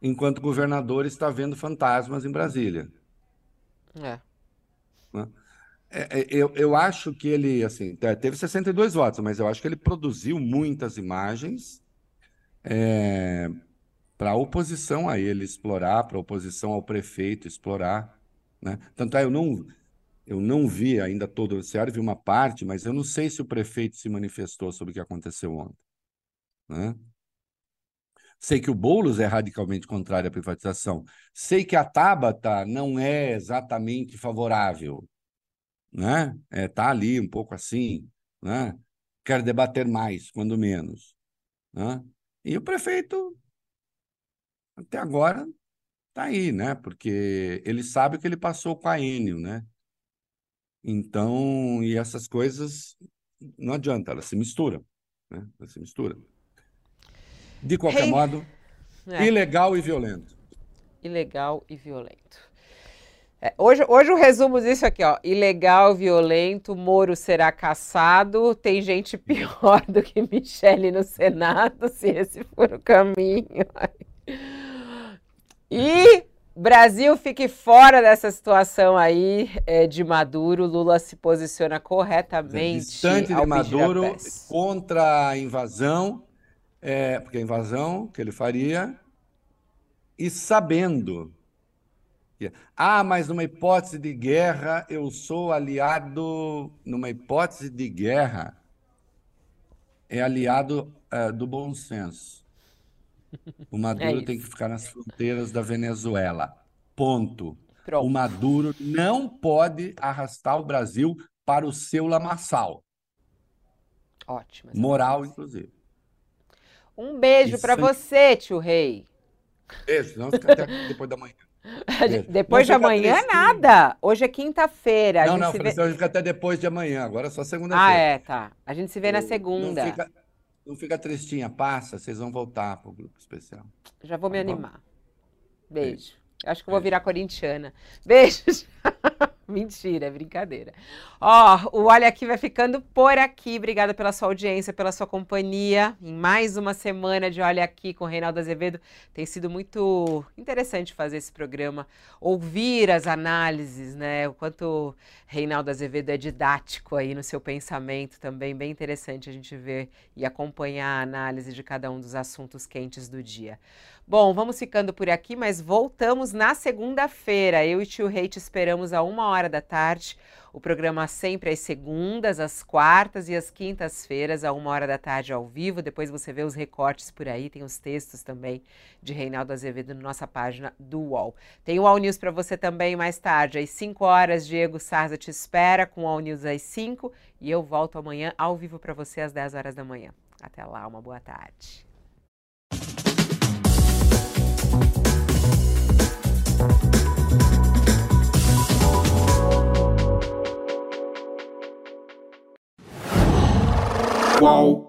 enquanto o governador está vendo fantasmas em Brasília. É. Né? É, é, eu, eu acho que ele, assim, teve 62 votos, mas eu acho que ele produziu muitas imagens é, para a oposição a ele explorar, para a oposição ao prefeito explorar. Né? Tanto é, eu não, eu não vi ainda todo o noticiário, vi uma parte, mas eu não sei se o prefeito se manifestou sobre o que aconteceu ontem. Né? Sei que o Boulos é radicalmente contrário à privatização. Sei que a Tabata não é exatamente favorável né? É, tá ali um pouco assim, né? Quer debater mais, quando menos, né? E o prefeito até agora tá aí, né? Porque ele sabe o que ele passou com a Enio, né? Então, e essas coisas não adianta, elas se misturam, né? Elas se misturam. De qualquer hey. modo, é. ilegal e violento. Ilegal e violento. É, hoje, hoje o resumo disso aqui, ó. Ilegal, violento, Moro será caçado. Tem gente pior do que Michele no Senado, se esse for o caminho. E Brasil fique fora dessa situação aí é, de Maduro. Lula se posiciona corretamente. Distante de Maduro contra a invasão, é, porque a invasão que ele faria, e sabendo ah, mas numa hipótese de guerra, eu sou aliado. Numa hipótese de guerra, é aliado uh, do bom senso. O Maduro é tem que ficar nas fronteiras da Venezuela. Ponto. Pronto. O Maduro não pode arrastar o Brasil para o seu lamaçal. Ótimo. Moral, inclusive. Um beijo para você, tio Rei. Beijo, não fica até depois da manhã. Depois de amanhã, triste. nada. Hoje é quinta-feira. Não, não, vê... fica até depois de amanhã. Agora é só segunda-feira. Ah, é, tá. A gente se vê na segunda. Não fica, não fica tristinha, passa, vocês vão voltar pro grupo especial. Já vou tá me animar. Beijo. Acho que eu vou virar corintiana. Beijos. Mentira, é brincadeira. Ó, o Olha Aqui vai ficando por aqui. Obrigada pela sua audiência, pela sua companhia. Em mais uma semana de Olha Aqui com o Reinaldo Azevedo. Tem sido muito interessante fazer esse programa, ouvir as análises, né? O quanto Reinaldo Azevedo é didático aí no seu pensamento também. Bem interessante a gente ver e acompanhar a análise de cada um dos assuntos quentes do dia. Bom, vamos ficando por aqui, mas voltamos na segunda-feira. Eu e tio Rei te esperamos a uma hora da tarde. O programa sempre às segundas, às quartas e às quintas-feiras, a uma hora da tarde ao vivo. Depois você vê os recortes por aí, tem os textos também de Reinaldo Azevedo na nossa página do UOL. Tem o All News para você também mais tarde, às 5 horas. Diego Sarza te espera com o All News às 5 e eu volto amanhã ao vivo para você às 10 horas da manhã. Até lá, uma boa tarde. 哇哦！